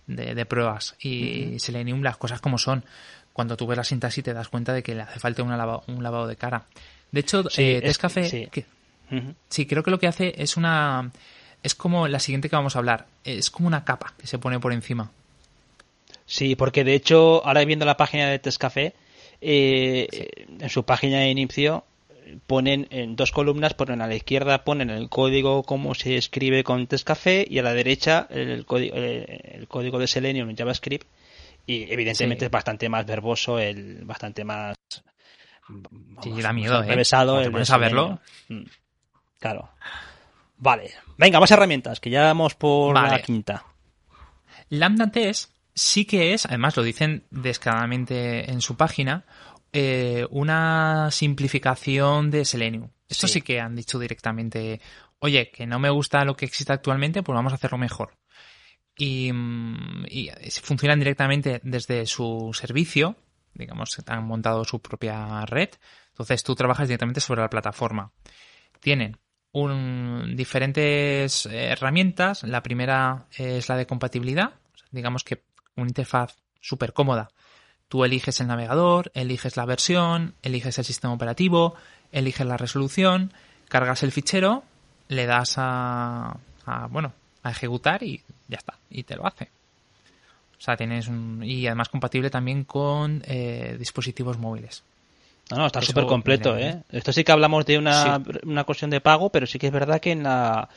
de, pruebas. Y Selenium, las cosas como son. Cuando tú ves la sintaxis te das cuenta de que le hace falta un lavado de cara. De hecho, sí, eh, sí. sí, creo que lo que hace es una... Es como la siguiente que vamos a hablar. Es como una capa que se pone por encima. Sí, porque de hecho, ahora viendo la página de Tescafé, eh, en su página de inicio ponen en dos columnas, ponen a la izquierda ponen el código como se escribe con Tescafé y a la derecha el, código, eh, el, código de Selenium en JavaScript y evidentemente es bastante más verboso, el bastante más sí, da miedo, ¿eh? el verlo. Mm, claro. Vale, venga, más herramientas, que ya vamos por la quinta. Lambda Test sí que es, además lo dicen descaradamente en su página, eh, una simplificación de Selenium. Esto sí. que han dicho directamente, oye, que no me gusta lo que existe actualmente, pues vamos a hacerlo mejor. Y, mm, funcionan directamente desde su servicio, digamos, han montado su propia red, entonces tú trabajas directamente sobre la plataforma. Tienen un, diferentes herramientas, la primera es la de compatibilidad, digamos que una interfaz súper cómoda Tú eliges el navegador, eliges la versión, eliges el sistema operativo, eliges la resolución, cargas el fichero, le das a, bueno, a ejecutar y ya está, y te lo hace. O sea, tienes un, y además compatible también con eh, dispositivos móviles. No, no, está súper completo, ¿eh? Esto sí que hablamos de una, una cuestión de pago, pero sí que es verdad que en la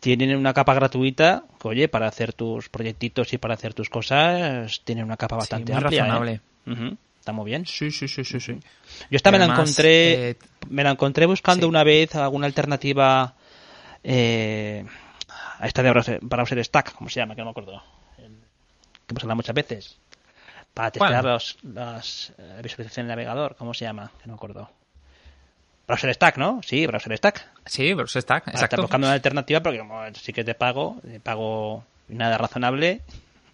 tienen una capa gratuita, oye, para hacer tus proyectitos y para hacer tus cosas, tienen una capa bastante sí, amplia. ¿eh? Razonable. Está muy bien. Sí, sí, sí, sí, sí. Yo esta me la encontré, eh, me la encontré buscando una vez alguna alternativa eh, a esta de browser, stack, ¿cómo se llama? Que no me acuerdo. Que hemos muchas veces. Para testear los, las visualizaciones del navegador, ¿cómo se llama? Que no me acuerdo. Browser Stack, ¿no? Sí, Browser Stack. Sí, Browser Stack, exacto. buscando una alternativa porque como sí que te pago, te pago nada razonable.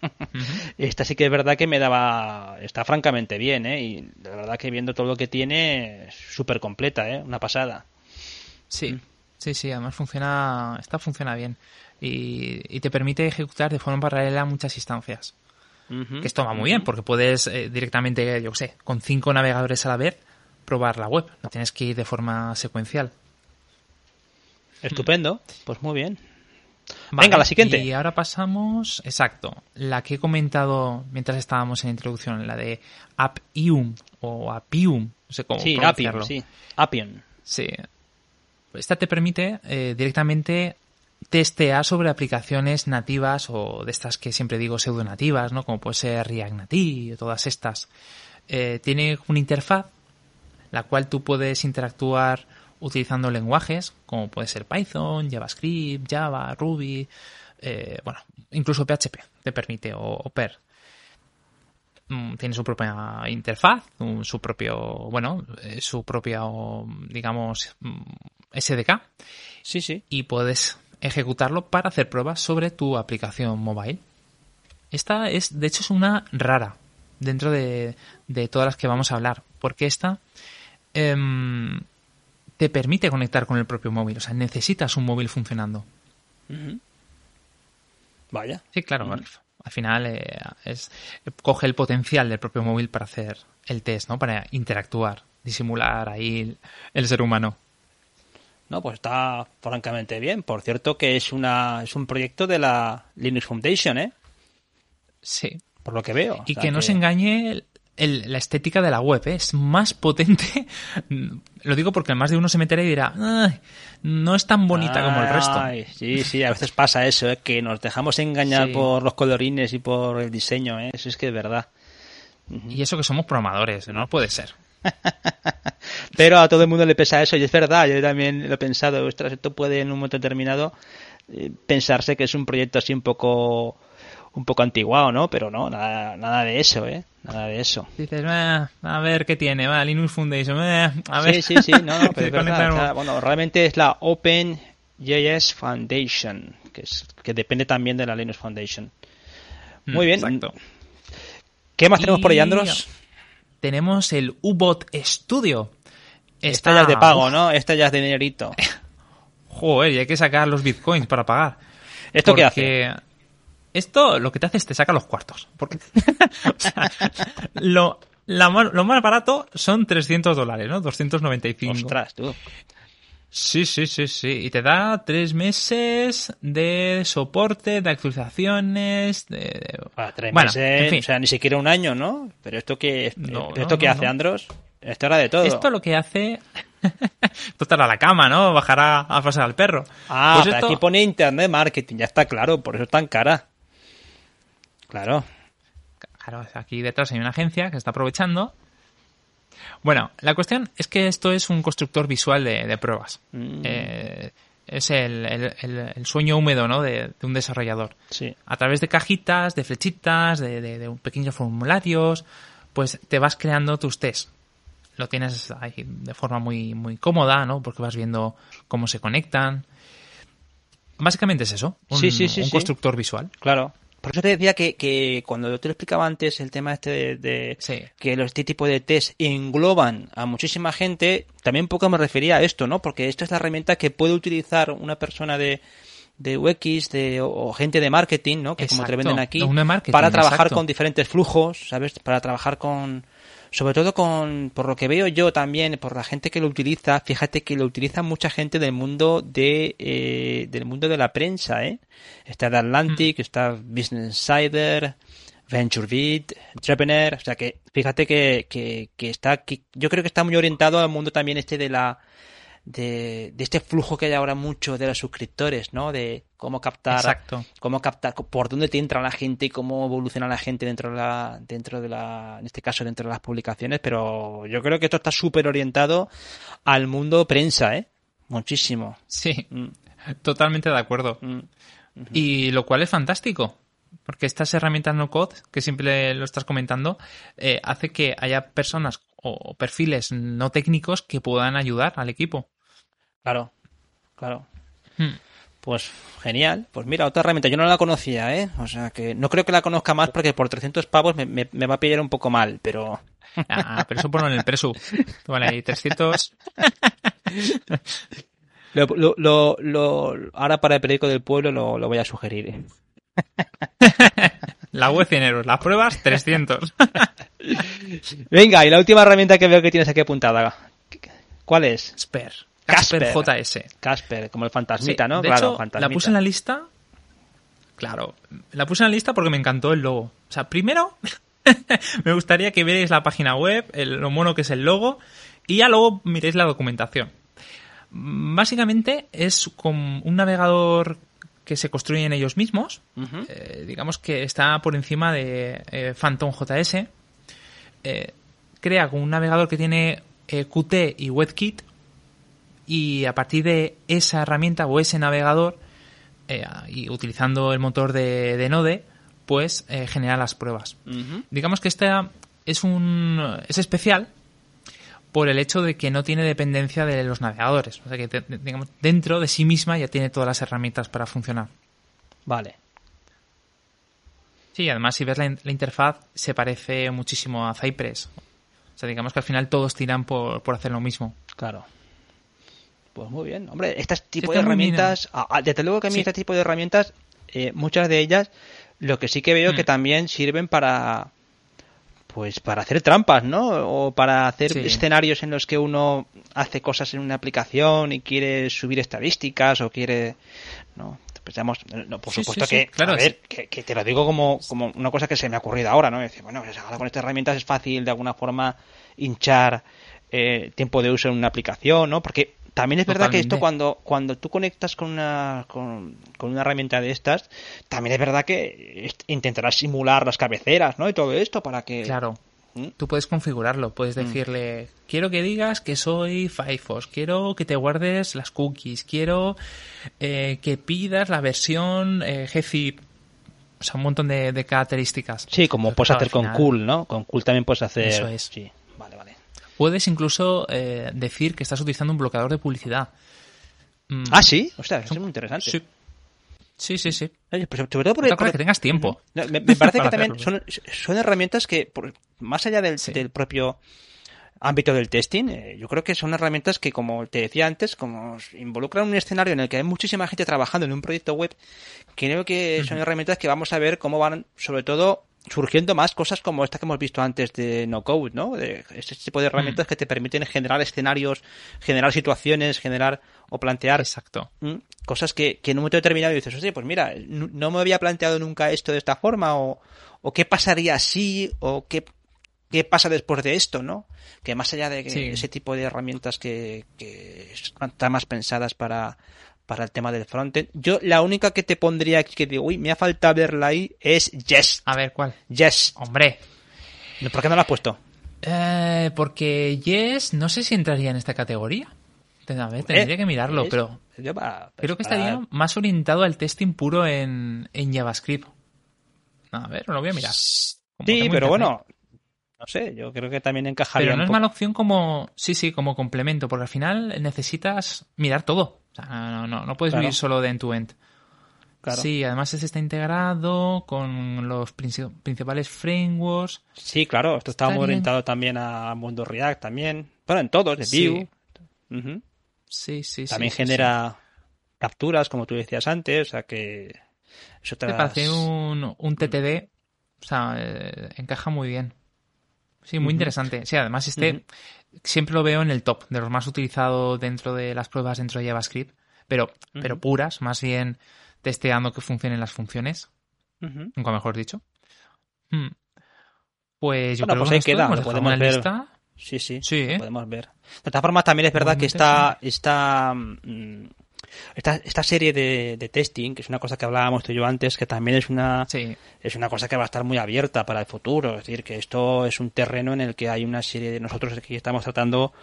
<laughs> Esta sí que es verdad que me daba, está francamente bien, ¿eh? Y la verdad que viendo todo lo que tiene, súper completa, ¿eh? Una pasada. Sí, mm. sí, sí, además funciona, esta funciona bien. Y, te permite ejecutar de forma paralela muchas instancias. Que esto va muy bien, porque puedes eh, directamente, yo sé, con cinco navegadores a la vez, probar la web, no tienes que ir de forma secuencial. Estupendo, pues muy bien. Venga, la siguiente. Y ahora pasamos, exacto, la que he comentado mientras estábamos en la introducción, la de Appium o Appium, no sé cómo sí, Appium, sí, Appium. Sí. Esta te permite eh, directamente testear sobre aplicaciones nativas o de estas que siempre digo pseudo nativas, ¿no? Como puede ser React Native o todas estas. Eh, tiene una interfaz la cual tú puedes interactuar utilizando lenguajes como puede ser Python, JavaScript, Java, Ruby, eh, bueno, incluso PHP te permite o, PER. Mm, tiene su propia interfaz, su propio, bueno, eh, su propia, digamos, mm, SDK. Sí, sí. Y puedes ejecutarlo para hacer pruebas sobre tu aplicación mobile. Esta es, de hecho, es una rara dentro de, todas las que vamos a hablar, porque esta em, te permite conectar con el propio móvil, o sea, necesitas un móvil funcionando. Vaya. Sí, claro, al final eh, es, coge el potencial del propio móvil para hacer el test, ¿no? Para interactuar, disimular ahí el ser humano. No, pues está francamente bien. Por cierto que es una es un proyecto de la Linux Foundation, ¿eh? Sí. Por lo que veo. Y que, no se engañe la estética de la web, ¿eh? es más potente. <laughs> Lo digo porque más de uno se meterá y dirá, no es tan bonita como el resto. Sí, sí, a veces pasa eso, ¿eh? que nos dejamos engañar por los colorines y por el diseño, ¿eh? eso es que es verdad. Y eso que somos programadores, no puede ser. <laughs> Pero a todo el mundo le pesa eso y es verdad, yo también lo he pensado, esto puede en un momento determinado eh, pensarse que es un proyecto así un poco un poco antiguado, ¿no? Pero no, nada, nada de eso, ¿eh? Nada de eso. Dices, a ver qué tiene, va, Linux Foundation, a ver. Sí, sí, sí, no, <laughs> no pero es bueno, realmente es la OpenJS Foundation, que, es, que depende también de la Linux Foundation. Muy bien. Exacto. ¿Qué más tenemos por ahí, Andros? tenemos el U-Bot Studio. Esta ya es de pago, ¿no? Esta ya es de dinerito. <laughs> Joder, y hay que sacar los bitcoins para pagar. ¿Esto qué hace? Esto lo que te hace es te saca los cuartos. Porque, <laughs> o sea, lo, lo más barato son 300 dólares, ¿no? 295. Ostras, tú. Sí, sí, sí, sí. Y te da tres meses de soporte, de actualizaciones, de... Ah, tres meses, o sea, ni siquiera un año, ¿no? Pero esto que, esto que hace Andros, esto era de todo. Esto lo que hace... <laughs> esto estará a la cama, ¿no? Bajará a pasar al perro. Ah, pues aquí pone Internet Marketing, ya está claro, por eso es tan cara. Claro. Claro, aquí detrás hay una agencia que está aprovechando bueno, la cuestión es que esto es un constructor visual de, pruebas. Mm. Eh, es el, sueño húmedo ¿no? de, un desarrollador. Sí. A través de cajitas, de flechitas, de, de, pequeños formularios, pues te vas creando tus tests. Lo tienes ahí de forma muy, muy cómoda, ¿no? Porque vas viendo cómo se conectan. Básicamente es eso, un, sí, sí, un constructor visual. Claro. Por eso te decía que, que cuando yo te lo explicaba antes, el tema este de, que los, este tipo de test engloban a muchísima gente, también poco me refería a esto, ¿no? Porque esto es la herramienta que puede utilizar una persona de, de UX de, o, gente de marketing, ¿no? Que como te venden aquí, para trabajar con diferentes flujos, ¿sabes? Para trabajar con, sobre todo con, por lo que veo yo también, por la gente que lo utiliza, fíjate que lo utiliza mucha gente del mundo de, eh, del mundo de la prensa, ¿eh? Está de Atlantic, mm. está Business Insider, VentureBeat, Entrepreneur, o sea que fíjate que, que, que está, que yo creo que está muy orientado al mundo también este de la, de, de, este flujo que hay ahora mucho de los suscriptores, ¿no? De cómo captar, cómo captar, por dónde te entra la gente y cómo evoluciona la gente dentro de la, dentro de la, en este caso dentro de las publicaciones, pero yo creo que esto está súper orientado al mundo prensa, ¿eh? Muchísimo. Sí, mm. totalmente de acuerdo. Mm. Y lo cual es fantástico, porque estas herramientas no code, que siempre lo estás comentando, eh, hace que haya personas o perfiles no técnicos que puedan ayudar al equipo. Claro, claro. Hmm. Pues genial. Pues mira, otra herramienta. Yo no la conocía, ¿eh? O sea que no creo que la conozca más porque por 300 pavos me, me, va a pillar un poco mal, pero... Ah, pero eso ponlo en el presu. Vale, ahí <laughs> 300... Lo, lo, lo, ahora para el periódico del pueblo lo, lo voy a sugerir. ¿eh? <laughs> La web 100 euros, las pruebas 300. <laughs> Venga, y la última herramienta que veo que tienes aquí apuntada. ¿Cuál es? Casper. Casper, JS. Casper, como el fantasmita, ¿no? De claro, hecho, la puse en la lista. Claro, la puse en la lista porque me encantó el logo. O sea, primero <laughs> me gustaría que vierais la página web, el, lo mono que es el logo, y ya luego miréis la documentación. Básicamente es como un navegador que se construyen ellos mismos. Eh, digamos que está por encima de eh, Phantom JS. Eh, crea un navegador que tiene Qt y WebKit y a partir de esa herramienta o ese navegador y utilizando el motor de, Node pues genera las pruebas. Digamos que esta es un es especial por el hecho de que no tiene dependencia de los navegadores. O sea que digamos, dentro de sí misma ya tiene todas las herramientas para funcionar. Vale. Sí, además si ves la, interfaz se parece muchísimo a Cypress. O sea, digamos que al final todos tiran por, hacer lo mismo. Claro. Pues muy bien. Hombre, este tipo de herramientas, desde luego que a mí este tipo de herramientas, eh, muchas de ellas, lo que sí que veo que mm. también sirven para, pues para hacer trampas, ¿no? O para hacer escenarios en los que uno hace cosas en una aplicación y quiere subir estadísticas o quiere, ¿no? Pues no, por supuesto que, claro, a ver, que, te lo digo como, como una cosa que se me ha ocurrido ahora, ¿no? Decir, bueno, pues con estas herramientas es fácil de alguna forma hinchar eh, tiempo de uso en una aplicación, ¿no? Porque también es verdad que esto cuando, cuando tú conectas con una, con, una herramienta de estas, también es verdad que intentarás simular las cabeceras, ¿no? Y todo esto para que... Claro. ¿Mm? Tú puedes configurarlo, puedes mm. decirle, quiero que digas que soy Firefox, quiero que te guardes las cookies, quiero eh, que pidas la versión eh, GZIP, o sea, un montón de, características. Sí, como puedes hacer con Cool, ¿no? Con Cool también puedes hacer... Eso es. Sí, vale, vale. Puedes incluso eh, decir que estás utilizando un bloqueador de publicidad. Mm. Ah, sí, o sea, es muy interesante. Sí. Sí, sí, sí. Pues sobre todo por, que tengas tiempo. Me, parece que <laughs> también son, son, herramientas que, más allá del, del, propio ámbito del testing, eh, yo creo que son herramientas que, como te decía antes, como involucran un escenario en el que hay muchísima gente trabajando en un proyecto web, creo que son herramientas que vamos a ver cómo van, sobre todo, surgiendo más cosas como esta que hemos visto antes de no code, ¿no? De este tipo de herramientas que te permiten generar escenarios, generar situaciones, generar o plantear Exacto. cosas que, que, en un momento determinado dices, oye, pues mira, no me había planteado nunca esto de esta forma, o, o qué pasaría si, o qué, qué pasa después de esto, ¿no? Que más allá de ese tipo de herramientas que, que están más pensadas para, para el tema del frontend. Yo la única que te pondría aquí que digo, uy, me ha faltado verla ahí es Yes. A ver, ¿cuál? Yes. Hombre. ¿Por qué no la has puesto? Eh, porque Yes no sé si entraría en esta categoría. Tendría que mirarlo, pero creo que estaría más orientado al testing puro en, JavaScript. A ver, lo voy a mirar. sí, pero bueno, no sé, yo creo que también encajaría. Pero no es mala opción como, sí, sí, como complemento, porque al final necesitas mirar todo. O sea, no, no, no puedes vivir solo de end-to-end. Sí, además está integrado con los principales frameworks. Sí, claro, esto está, muy orientado también a mundo React también. Bueno, en todos, de Vue. Sí, sí, También genera capturas, como tú decías antes, o sea que... Eso te parece un, un TTD, o sea, eh, encaja muy bien. Sí, muy interesante. Sí, además este siempre lo veo en el top de los más utilizados dentro de las pruebas dentro de JavaScript, pero, pero puras, más bien testeando que funcionen las funciones, nunca mejor dicho. Hmm. Pues yo creo pues que queda, podemos ver. Sí, sí, sí ¿eh? podemos ver. De todas formas, también es verdad que esta, esta, mm, esta, esta serie de, de, testing, que es una cosa que hablábamos tú y yo antes, que también es una, es una cosa que va a estar muy abierta para el futuro. Es decir, que esto es un terreno en el que hay una serie de nosotros que estamos tratando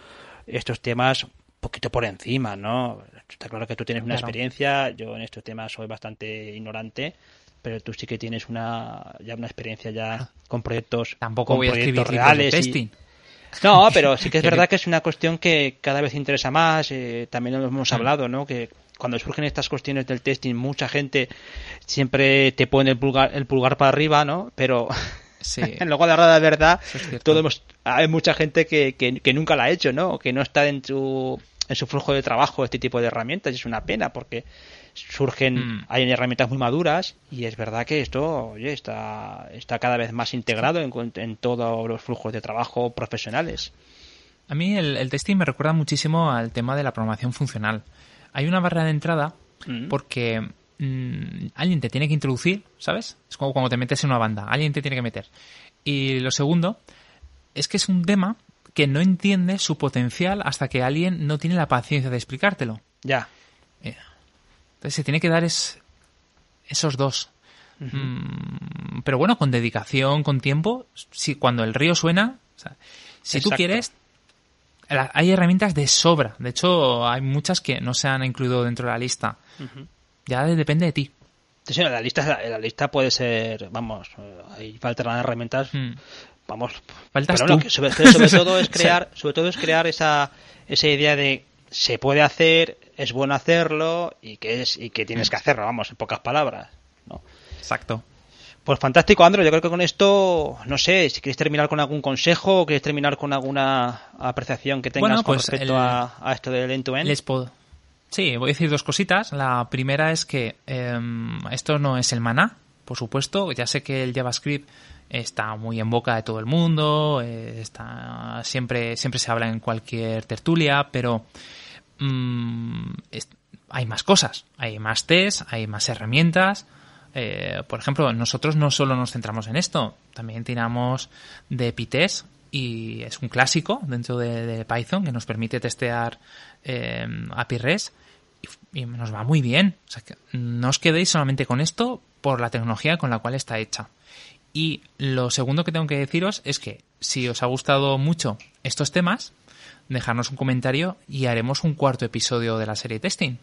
estos temas un poquito por encima, ¿no? Está claro que tú tienes una experiencia, yo en estos temas soy bastante ignorante, pero tú sí que tienes una ya una experiencia ya con proyectos tampoco con voy proyectos a reales testing. No, <laughs> pero sí que es verdad que es una cuestión que cada vez interesa más. Eh, también lo hemos mm. hablado, ¿no? Que cuando surgen estas cuestiones del testing, mucha gente siempre te pone el pulgar, el pulgar para arriba, ¿no? Pero sí. <laughs> luego de la verdad, todos hay mucha gente que, que, que, nunca la ha hecho, ¿no? Que no está en su, en su flujo de trabajo este tipo de herramientas. Y es una pena porque surgen, mm. hay herramientas muy maduras y es verdad que esto oye, está, está cada vez más integrado en, en todos los flujos de trabajo profesionales. A mí el, testing me recuerda muchísimo al tema de la programación funcional. Hay una barrera de entrada mm. porque mm, alguien te tiene que introducir, ¿sabes? Es como cuando te metes en una banda, alguien te tiene que meter. Y lo segundo es que es un tema que no entiende su potencial hasta que alguien no tiene la paciencia de explicártelo. Ya. Entonces se tiene que dar es, esos dos. Mm, pero bueno, con dedicación, con tiempo, si cuando el río suena, si tú quieres, hay herramientas de sobra. De hecho, hay muchas que no se han incluido dentro de la lista. Ya depende de ti. Sí, la lista, la lista puede ser, vamos, hay falta de herramientas. Mm. vamos. Faltas sobre, <laughs> todo es crear, sobre todo es crear esa, esa idea de se puede hacer, es bueno hacerlo y que es y que tienes que hacerlo, vamos, en pocas palabras, ¿no? Exacto. Pues fantástico, Andro. Yo creo que con esto, no sé, si quieres terminar con algún consejo o quieres terminar con alguna apreciación que tengas con pues respecto a, esto del end-to-end. Les puedo. Sí, voy a decir dos cositas. La primera es que em, esto no es el maná, por supuesto. Ya sé que el JavaScript está muy en boca de todo el mundo, eh, está siempre siempre se habla en cualquier tertulia, pero mm, hay más cosas, hay más tests, hay más herramientas. Eh, por ejemplo, nosotros no solo nos centramos en esto, también tiramos de PyTest y es un clásico dentro de, Python que nos permite testear eh, API REST y, nos va muy bien. O sea, que no os quedéis solamente con esto por la tecnología con la cual está hecha. Y lo segundo que tengo que deciros es que si os ha gustado mucho estos temas, dejarnos un comentario y haremos un cuarto episodio de la serie testing.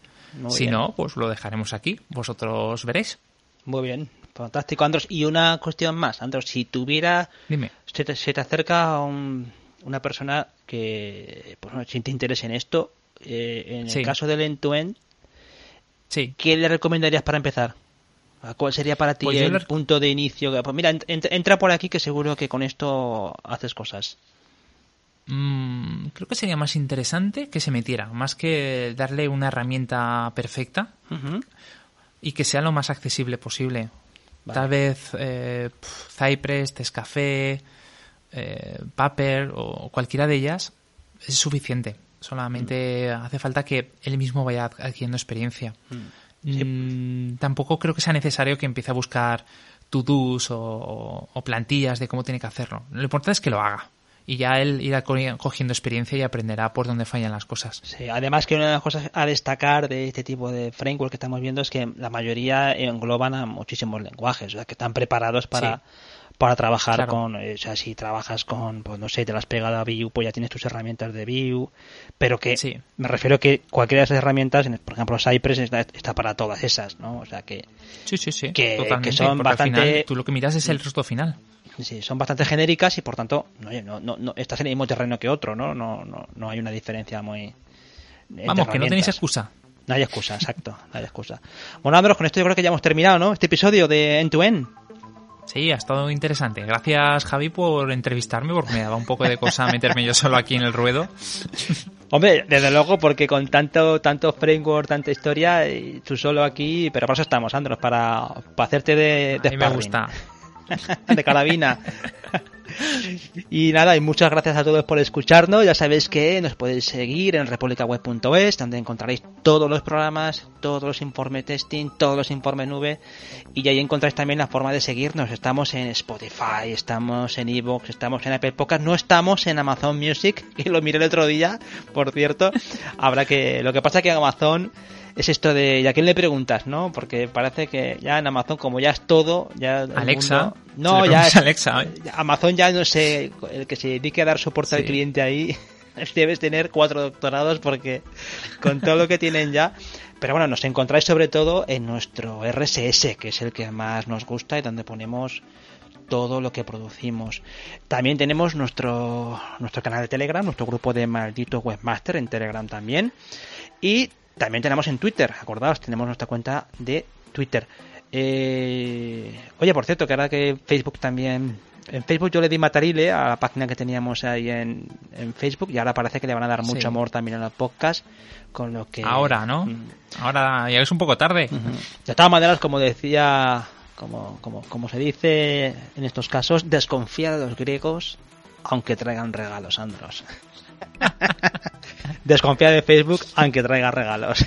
si no, pues lo dejaremos aquí. Vosotros veréis. Muy bien, fantástico, Andros. Y una cuestión más, Andros, si tuviera... Dime. Se te, acerca una persona que pues, no, si te interesa en esto, eh, en el caso del end-to-end, sí. ¿qué le recomendarías para empezar? ¿Cuál sería para ti pues el punto de inicio? Pues mira, entra por aquí que seguro que con esto haces cosas. Mm, creo que sería más interesante que se metiera, más que darle una herramienta perfecta y que sea lo más accesible posible. Tal vez eh, Cypress, Tescafé, eh, Paper o cualquiera de ellas es suficiente. Solamente mm. hace falta que él mismo vaya adquiriendo experiencia. Mm. Mm, tampoco creo que sea necesario que empiece a buscar to-dos o, plantillas de cómo tiene que hacerlo. Lo importante es que lo haga y ya él irá cogiendo experiencia y aprenderá por dónde fallan las cosas. Sí, además que una de las cosas a destacar de este tipo de framework que estamos viendo es que la mayoría engloban a muchísimos lenguajes, o sea, que están preparados para, para trabajar con, eh, o sea, si trabajas con, pues no sé, te las has pegado a Vue, pues ya tienes tus herramientas de Vue, pero que sí. me refiero que cualquiera de esas herramientas, por ejemplo, Cypress está, para todas esas, ¿no? O sea, que, sí, sí, sí, que, son bastante... tú lo que miras es el resto final. Sí, son bastante genéricas y por tanto no, no, no, estás en el mismo terreno que otro, ¿no? No, no, no hay una diferencia muy... Vamos, que no tenéis excusa. No hay excusa, exacto, no hay excusa. Bueno, Andros, con esto yo creo que ya hemos terminado, ¿no? Este episodio de End to End. Sí, ha estado interesante. Gracias, Javi, por entrevistarme, porque me daba un poco de cosa <laughs> meterme yo solo aquí en el ruedo. <laughs> Hombre, desde luego, porque con tanto tanto framework, tanta historia, tú solo aquí, pero por eso estamos, Andros, para, para hacerte de, de A mí me gusta. <laughs> de carabina. Y nada, y muchas gracias a todos por escucharnos. Ya sabéis que nos podéis seguir en republicaweb.es, donde encontraréis todos los programas, todos los informes testing, todos los informes nube. Y ahí encontráis también la forma de seguirnos. Estamos en Spotify, estamos en Evox, estamos en Apple Podcast, no estamos en Amazon Music, <laughs> que lo miré el otro día, por cierto. Habrá que, lo que pasa es que Amazon es esto de, ¿y a quién le preguntas, no? Porque parece que ya en Amazon, como ya es todo, ya... Alexa. no, ya es, Alexa. Amazon ya no sé, el que se dedique a dar soporte al cliente ahí, <laughs> debes tener cuatro doctorados porque con todo lo que tienen ya... Pero bueno, nos encontráis sobre todo en nuestro RSS, que es el que más nos gusta y donde ponemos todo lo que producimos. También tenemos nuestro, nuestro canal de Telegram, nuestro grupo de maldito webmaster en Telegram también. Y también tenemos en Twitter, acordaos, tenemos nuestra cuenta de Twitter. Eh, oye, por cierto, que ahora que Facebook también... En Facebook yo le di matarile a la página que teníamos ahí en, Facebook y ahora parece que le van a dar mucho amor también a los podcast, con lo que... Ahora, ¿no? Mm. Ahora ya es un poco tarde. De todas maneras, como decía, como, como, como se dice en estos casos, desconfía de los griegos aunque traigan regalos, Andros. <laughs> Desconfía de Facebook aunque traiga regalos.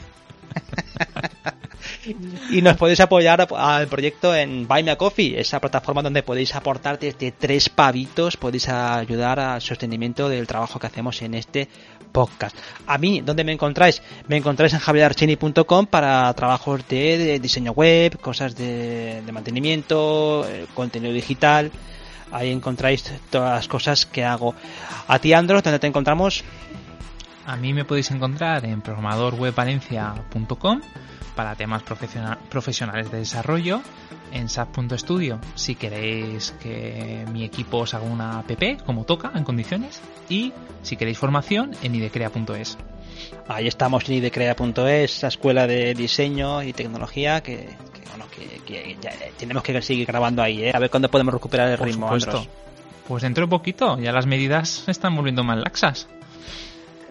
<laughs> y nos podéis apoyar al proyecto en Buy Me a Coffee, esa plataforma donde podéis aportar desde tres pavitos, podéis ayudar al sostenimiento del trabajo que hacemos en este podcast. A mí, ¿dónde me encontráis? Me encontráis en javierarchini.com para trabajos de, diseño web, cosas de, de mantenimiento, eh, contenido digital. Ahí encontráis todas las cosas que hago. A ti, Andros, ¿dónde te encontramos? A mí me podéis encontrar en programadorwebvalencia.com para temas profesionales de desarrollo, en SAP.studio si queréis que mi equipo os haga una app como toca, en condiciones, y si queréis formación en idecrea.es. Ahí estamos en idecrea.es, esa escuela de diseño y tecnología que, bueno, que, ya tenemos que seguir grabando ahí, ¿eh? a ver cuándo podemos recuperar el Por ritmo. Pues dentro de poquito, ya las medidas se están volviendo más laxas.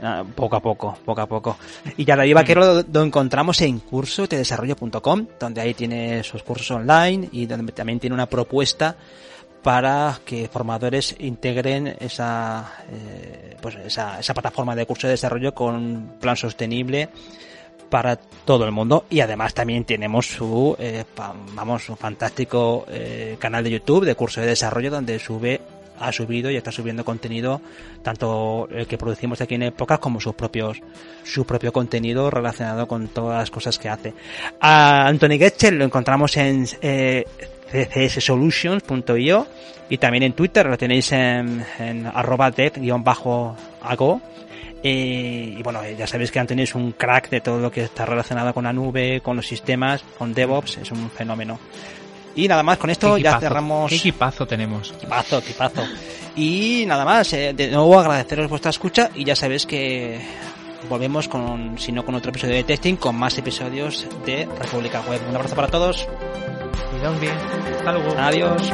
Ah, poco a poco, poco a poco. Y ya David Vaquero lo, encontramos en cursotedesarrollo.com, donde ahí tiene sus cursos online y donde también tiene una propuesta para que formadores integren esa, eh, pues esa, esa plataforma de curso de desarrollo con un plan sostenible para todo el mundo y además también tenemos su eh, vamos un fantástico eh, canal de YouTube de curso de desarrollo donde sube ha subido y está subiendo contenido, tanto el que producimos aquí en Épocas como sus propios, su propio contenido relacionado con todas las cosas que hace. A Anthony Getchell lo encontramos en eh, csolutions.io y también en Twitter lo tenéis en, en arroba dev-ago. Eh, y bueno, ya sabéis que Anthony es un crack de todo lo que está relacionado con la nube, con los sistemas, con DevOps, es un fenómeno. Y nada más, con esto ya cerramos. ¿Qué equipazo tenemos? Equipazo, equipazo. Y nada más, eh, de nuevo agradeceros vuestra escucha y ya sabéis que volvemos con, si no con otro episodio de testing, con más episodios de República Web. Un abrazo para todos. Cuidaos bien. Hasta luego. Adiós.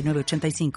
85